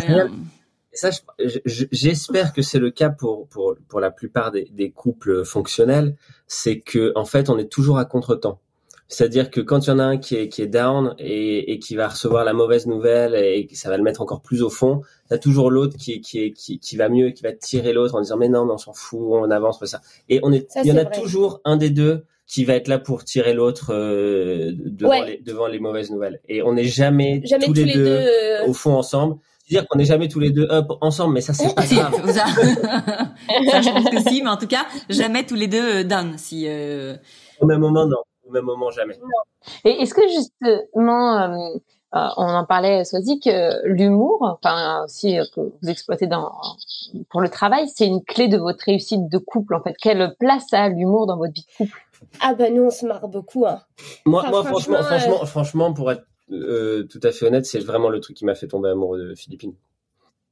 ça, j'espère que c'est le cas pour, pour, pour la plupart des, des couples fonctionnels, c'est que en fait, on est toujours à contre-temps. C'est-à-dire que quand il y en a un qui est, qui est down et, et qui va recevoir la mauvaise nouvelle et que ça va le mettre encore plus au fond, t'as toujours l'autre qui, qui, qui, qui va mieux, qui va tirer l'autre en disant mais non, mais on s'en fout, on avance, pas ça. Et on est, il y en a toujours un des deux qui va être là pour tirer l'autre euh, devant, les, devant les mauvaises nouvelles. Et on n'est jamais, tous, les, deux, euh, au fond ensemble. C'est-à-dire qu'on n'est jamais tous les deux up ensemble, mais ça c'est pas grave. ça, je pense que si, mais en tout cas, jamais tous les deux euh, down. Si au même moment, non. Au même moment, jamais. Et est-ce que justement, on en parlait, Soisy, que l'humour, enfin aussi que vous exploitez dans pour le travail, c'est une clé de votre réussite de couple. En fait, quelle place a l'humour dans votre vie de couple? Ah bah nous on se marre beaucoup. Hein. Moi, moi franchement, franchement, euh, franchement, pour être euh, tout à fait honnête, c'est vraiment le truc qui m'a fait tomber amoureux de Philippines.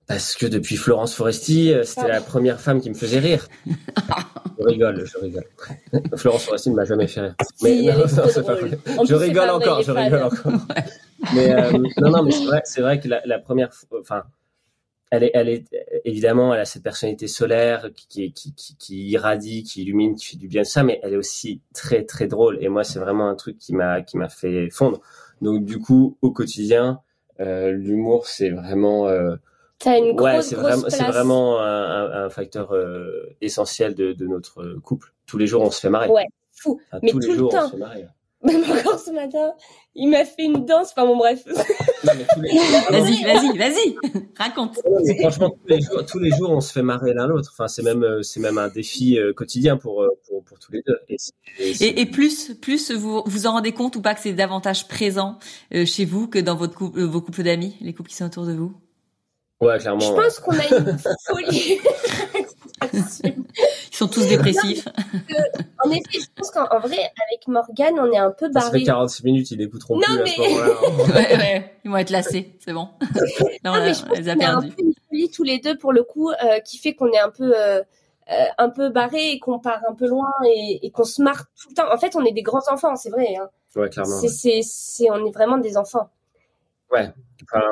Parce que depuis Florence Foresti, euh, c'était la première femme qui me faisait rire. je rigole, je rigole. Florence Foresti ne m'a jamais fait rire. Mais non, non, je rigole encore, je rigole encore. mais non, non, mais c'est vrai, c'est vrai que la, la première, enfin, elle est, elle est évidemment, elle a cette personnalité solaire qui, qui, qui, qui, irradie, qui illumine, qui fait du bien ça, mais elle est aussi très très drôle. Et moi, c'est vraiment un truc qui m'a qui m'a fait fondre. Donc du coup, au quotidien, euh, l'humour, c'est vraiment euh, une ouais, c'est vraiment c'est vraiment un, un facteur euh, essentiel de, de, notre couple. Tous les jours, on se fait marrer. Ouais, fou. mais tous tout les jours, le temps. on se fait marrer. Même encore ce matin, il m'a fait une danse. Enfin bon, bref. vas-y, vas-y, vas-y, raconte. franchement, tous les, jours, tous les jours, on se fait marrer l'un l'autre. Enfin, c'est même, euh, c'est même un défi euh, quotidien pour, euh, pour, pour tous les deux. Et, et, plus, plus vous vous en rendez compte ou pas que c'est davantage présent chez vous que dans votre couple, vos couples d'amis, les couples qui sont autour de vous? Ouais, clairement. Je pense qu'on a une folie. Ils sont tous dépressifs. en effet, je pense qu'en vrai, avec Morgan, on est un peu barré. Ça fait 46 minutes, ils n'écouteront plus mais... à ce moment-là. ouais, ouais, ils vont être lassés, c'est bon. non, mais je pense qu'on a un peu une folie tous les deux pour le coup, euh, qui fait qu'on est un peu, euh, euh, un peu barré et qu'on part un peu loin et, et qu'on se marre tout le temps. En fait, on est des grands enfants, c'est vrai. Hein. Ouais, clairement. C'est, c'est, on est vraiment des enfants. Ouais. Enfin,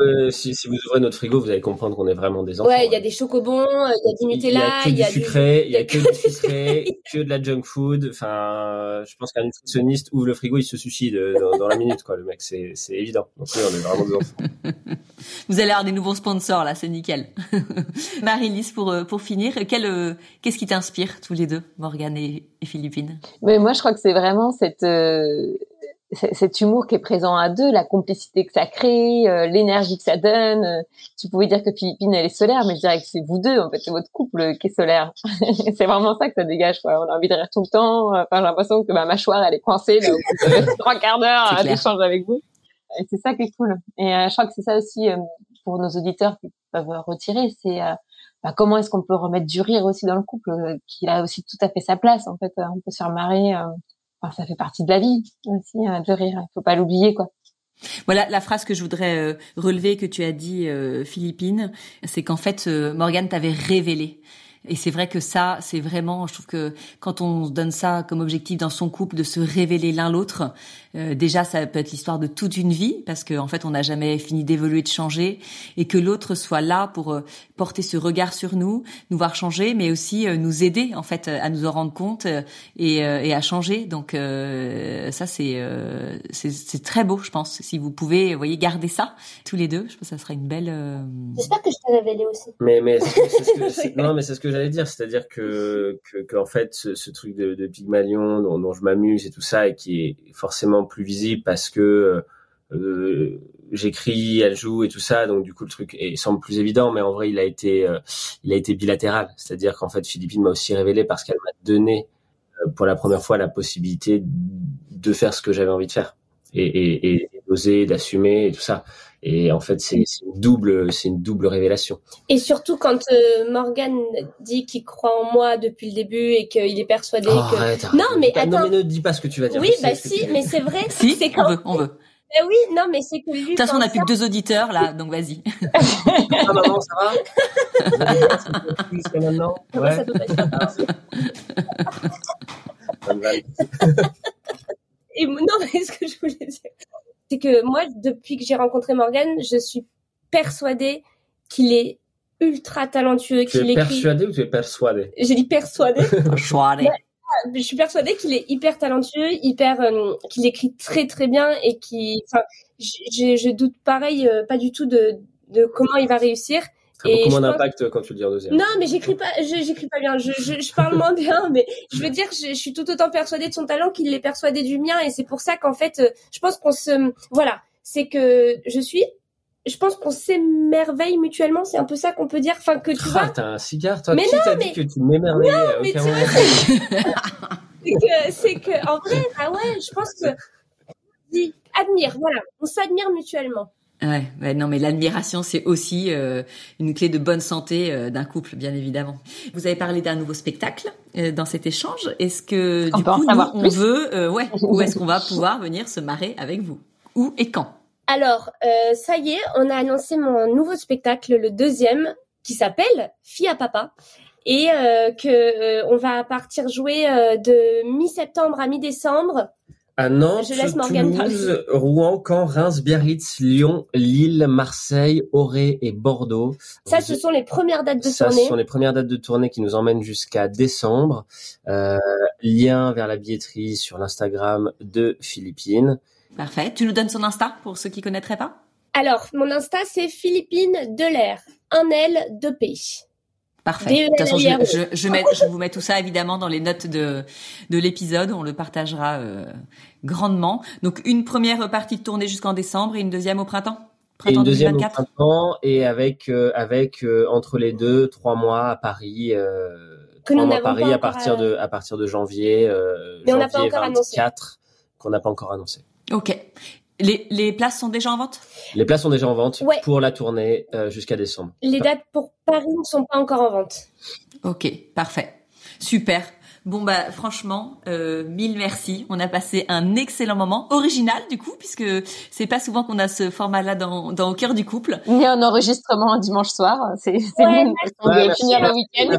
euh, si, si, vous ouvrez notre frigo, vous allez comprendre qu'on est vraiment des enfants. Ouais, il y a des chocobons, il y a du Nutella, il y a, du sucré, il y a que du sucré, que de la junk food. Enfin, je pense qu'un nutritionniste ouvre le frigo, il se suicide dans, dans la minute, quoi. Le mec, c'est évident. Donc oui, on est vraiment des enfants. Vous allez avoir des nouveaux sponsors là, c'est nickel. Marie-Lise, pour euh, pour finir, quel euh, qu'est-ce qui t'inspire tous les deux, Morgane et, et Philippine? Mais moi, je crois que c'est vraiment cette cet humour qui est présent à deux, la complicité que ça crée, euh, l'énergie que ça donne. Euh, tu pouvais dire que Philippine elle est solaire, mais je dirais que c'est vous deux en fait, c'est votre couple qui est solaire. c'est vraiment ça que ça dégage. Quoi. On a envie de rire tout le temps. Enfin, j'ai l'impression que ma mâchoire elle est coincée là, trois quarts d'heure à échanger avec vous. Et c'est ça qui est cool. Et euh, je crois que c'est ça aussi pour nos auditeurs qui peuvent retirer, c'est bah, comment est-ce qu'on peut remettre du rire aussi dans le couple, qu'il a aussi tout à fait sa place en fait. On peut se faire marrer ça fait partie de la vie aussi hein, de rire. Il faut pas l'oublier quoi. Voilà la phrase que je voudrais euh, relever que tu as dit euh, Philippine, c'est qu'en fait euh, Morgane t'avait révélé et c'est vrai que ça, c'est vraiment, je trouve que quand on donne ça comme objectif dans son couple de se révéler l'un l'autre, euh, déjà ça peut être l'histoire de toute une vie parce qu'en en fait on n'a jamais fini d'évoluer, de changer, et que l'autre soit là pour euh, porter ce regard sur nous, nous voir changer, mais aussi euh, nous aider en fait à nous en rendre compte et, et à changer. Donc ça c'est c'est très beau, je pense. Si vous pouvez, vous voyez, garder ça tous les deux, je pense que ça sera une belle. J'espère que je t'ai révélé aussi. Mais mais ce que, non mais c'est ce que j'allais dire, c'est-à-dire que, que, en fait ce, ce truc de, de Pygmalion dont, dont je m'amuse et tout ça et qui est forcément plus visible parce que euh, j'écris, elle joue et tout ça, donc du coup le truc est, semble plus évident, mais en vrai il a été euh, il a été bilatéral, c'est-à-dire qu'en fait Philippine m'a aussi révélé parce qu'elle m'a donné euh, pour la première fois la possibilité de faire ce que j'avais envie de faire et, et, et d'oser, d'assumer et tout ça. Et en fait, c'est une double, c'est une double révélation. Et surtout quand euh, Morgan dit qu'il croit en moi depuis le début et qu'il est persuadé que. Non, mais attends. Non, mais ne dis pas ce que tu vas dire. Oui, bah si, mais c'est vrai. si, c'est on veut, on veut. Eh oui, non, mais c'est que lui. De toute façon, on n'a plus que deux auditeurs là, donc vas-y. ah maman, ça va? Jusqu'à maintenant? Ouais. Ça peut Et non, mais ce que je voulais dire, c'est que moi, depuis que j'ai rencontré Morgan, je suis persuadée qu'il est ultra talentueux, Tu qu'il es écrit. persuadé ou tu es persuadé J'ai dit persuadé. Choiré. je suis persuadée qu'il est hyper talentueux, hyper, euh, qu'il écrit très très bien et qui, enfin, je, je doute pareil, euh, pas du tout de, de comment il va réussir. Ça a Et beaucoup je moins pense- d'impact quand tu le dis en deuxième. Non, mais j'écris pas, j'écris pas bien. Je, je, je parle moins bien, mais je veux dire, je, je suis tout autant persuadée de son talent qu'il l'est persuadé du mien, et c'est pour ça qu'en fait, euh, je pense qu'on se, voilà, c'est que je suis, je pense qu'on s'émerveille mutuellement. C'est un peu ça qu'on peut dire. Enfin, que tu Ah, vois, t'as un cigare, toi. Mais qui t'a mais- dit que tu m'émerveillais à mais tu vois, c'est que, c'est que, en vrai, ah ouais, je pense que, admire, voilà, on s'admire mutuellement. Ouais, ouais, non, mais l'admiration, c'est aussi euh, une clé de bonne santé euh, d'un couple, bien évidemment. Vous avez parlé d'un nouveau spectacle euh, dans cet échange. Est-ce que On du coup, nous, on veut, euh, ouais, où est-ce qu'on va pouvoir venir se marrer avec vous? Où et quand? Alors, euh, ça y est, on a annoncé mon nouveau spectacle, le deuxième, qui s'appelle Fille à papa, et euh, que euh, on va partir jouer euh, de mi-septembre à mi-décembre. À Nantes, Toulouse, Rouen, Caen, Reims, Biarritz, Lyon, Lille, Marseille, Auray et Bordeaux. Ça, ce sont les premières dates de Ça, ce tournée. sont les premières dates de tournée qui nous emmènent jusqu'à décembre. Euh, lien vers la billetterie sur l'Instagram de Philippines. Parfait. Tu nous donnes son Insta pour ceux qui connaîtraient pas? Alors, mon Insta, c'est Philippine Delair. Un L, deux P. Parfait. De toute façon, je, D-E-L-I-R-E. je, je, mets- je vous mets tout ça évidemment dans les notes de, de l'épisode. On le partagera euh, grandement. Donc une première partie de tournée jusqu'en décembre et une deuxième au printemps? Et Printemps une deuxième au 2024. printemps et avec euh, avec euh, entre les deux trois mois à Paris. Euh, Que trois nous mois à Paris à partir de à partir de janvier. Euh, Mais on n'a pas encore annoncé. 24 qu'on n'a pas encore annoncé. Ok. Les, les places sont déjà en vente? Les places sont déjà en vente Ouais. pour la tournée euh, jusqu'à décembre. Les dates pour Paris ne sont pas encore en vente. Ok, parfait. Super. Bon bah franchement, euh, mille merci. On a passé un excellent moment, original du coup, puisque c'est pas souvent qu'on a ce format-là dans, dans au cœur du couple. Il y a un enregistrement un dimanche soir. C'est c'est Ouais, Ouais, merci. finir le week-end.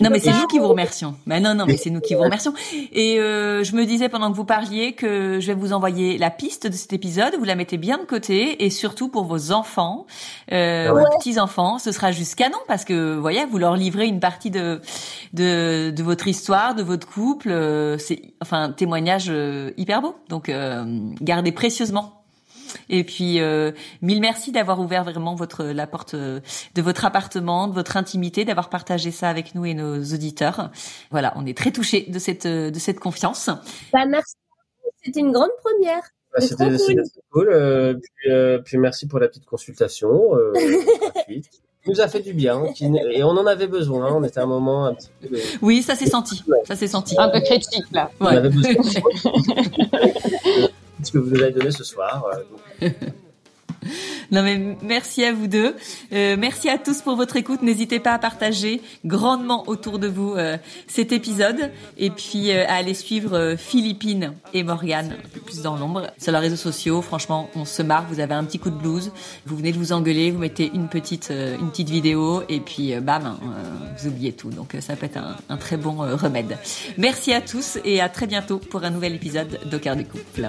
Non mais c'est nous qui vous remercions. Mais non non mais c'est nous qui vous remercions. Et euh, je me disais pendant que vous parliez que je vais vous envoyer la piste de cet épisode. Vous la mettez bien de côté et surtout pour vos enfants, euh, Ouais. vos petits enfants, ce sera juste canon parce que vous voyez vous leur livrez une partie de de, de votre histoire, de votre couple. euh, c'est enfin un témoignage euh, hyper beau. Donc euh, gardez précieusement. Et puis euh, mille merci d'avoir ouvert vraiment votre la porte de votre appartement, de votre intimité, d'avoir partagé ça avec nous et nos auditeurs. Voilà, on est très touchés de cette de cette confiance. Bah, merci. C'était une grande première. Bah, C'était cool. c'était cool. euh, puis, euh, puis merci pour la petite consultation euh, gratuite. Qui nous a fait du bien qui- et on en avait besoin. On était à un moment un petit peu. de- Oui, ça s'est senti. Ça s'est senti. Un peu critique là. On Ouais. avait besoin ce que vous nous avez donné ce soir. euh, donc, Non mais merci à vous deux. Euh, merci à tous pour votre écoute. N'hésitez pas à partager grandement autour de vous euh, cet épisode et puis euh, à aller suivre euh, Philippine et Morgane un peu plus dans l'ombre sur leurs réseaux sociaux. Franchement, on se marre. Vous avez un petit coup de blues, vous venez de vous engueuler, vous mettez une petite euh, une petite vidéo et puis euh, bam, euh, vous oubliez tout. Donc ça peut être un, très bon remède. Merci à tous et à très bientôt pour un nouvel épisode d'Au du couple.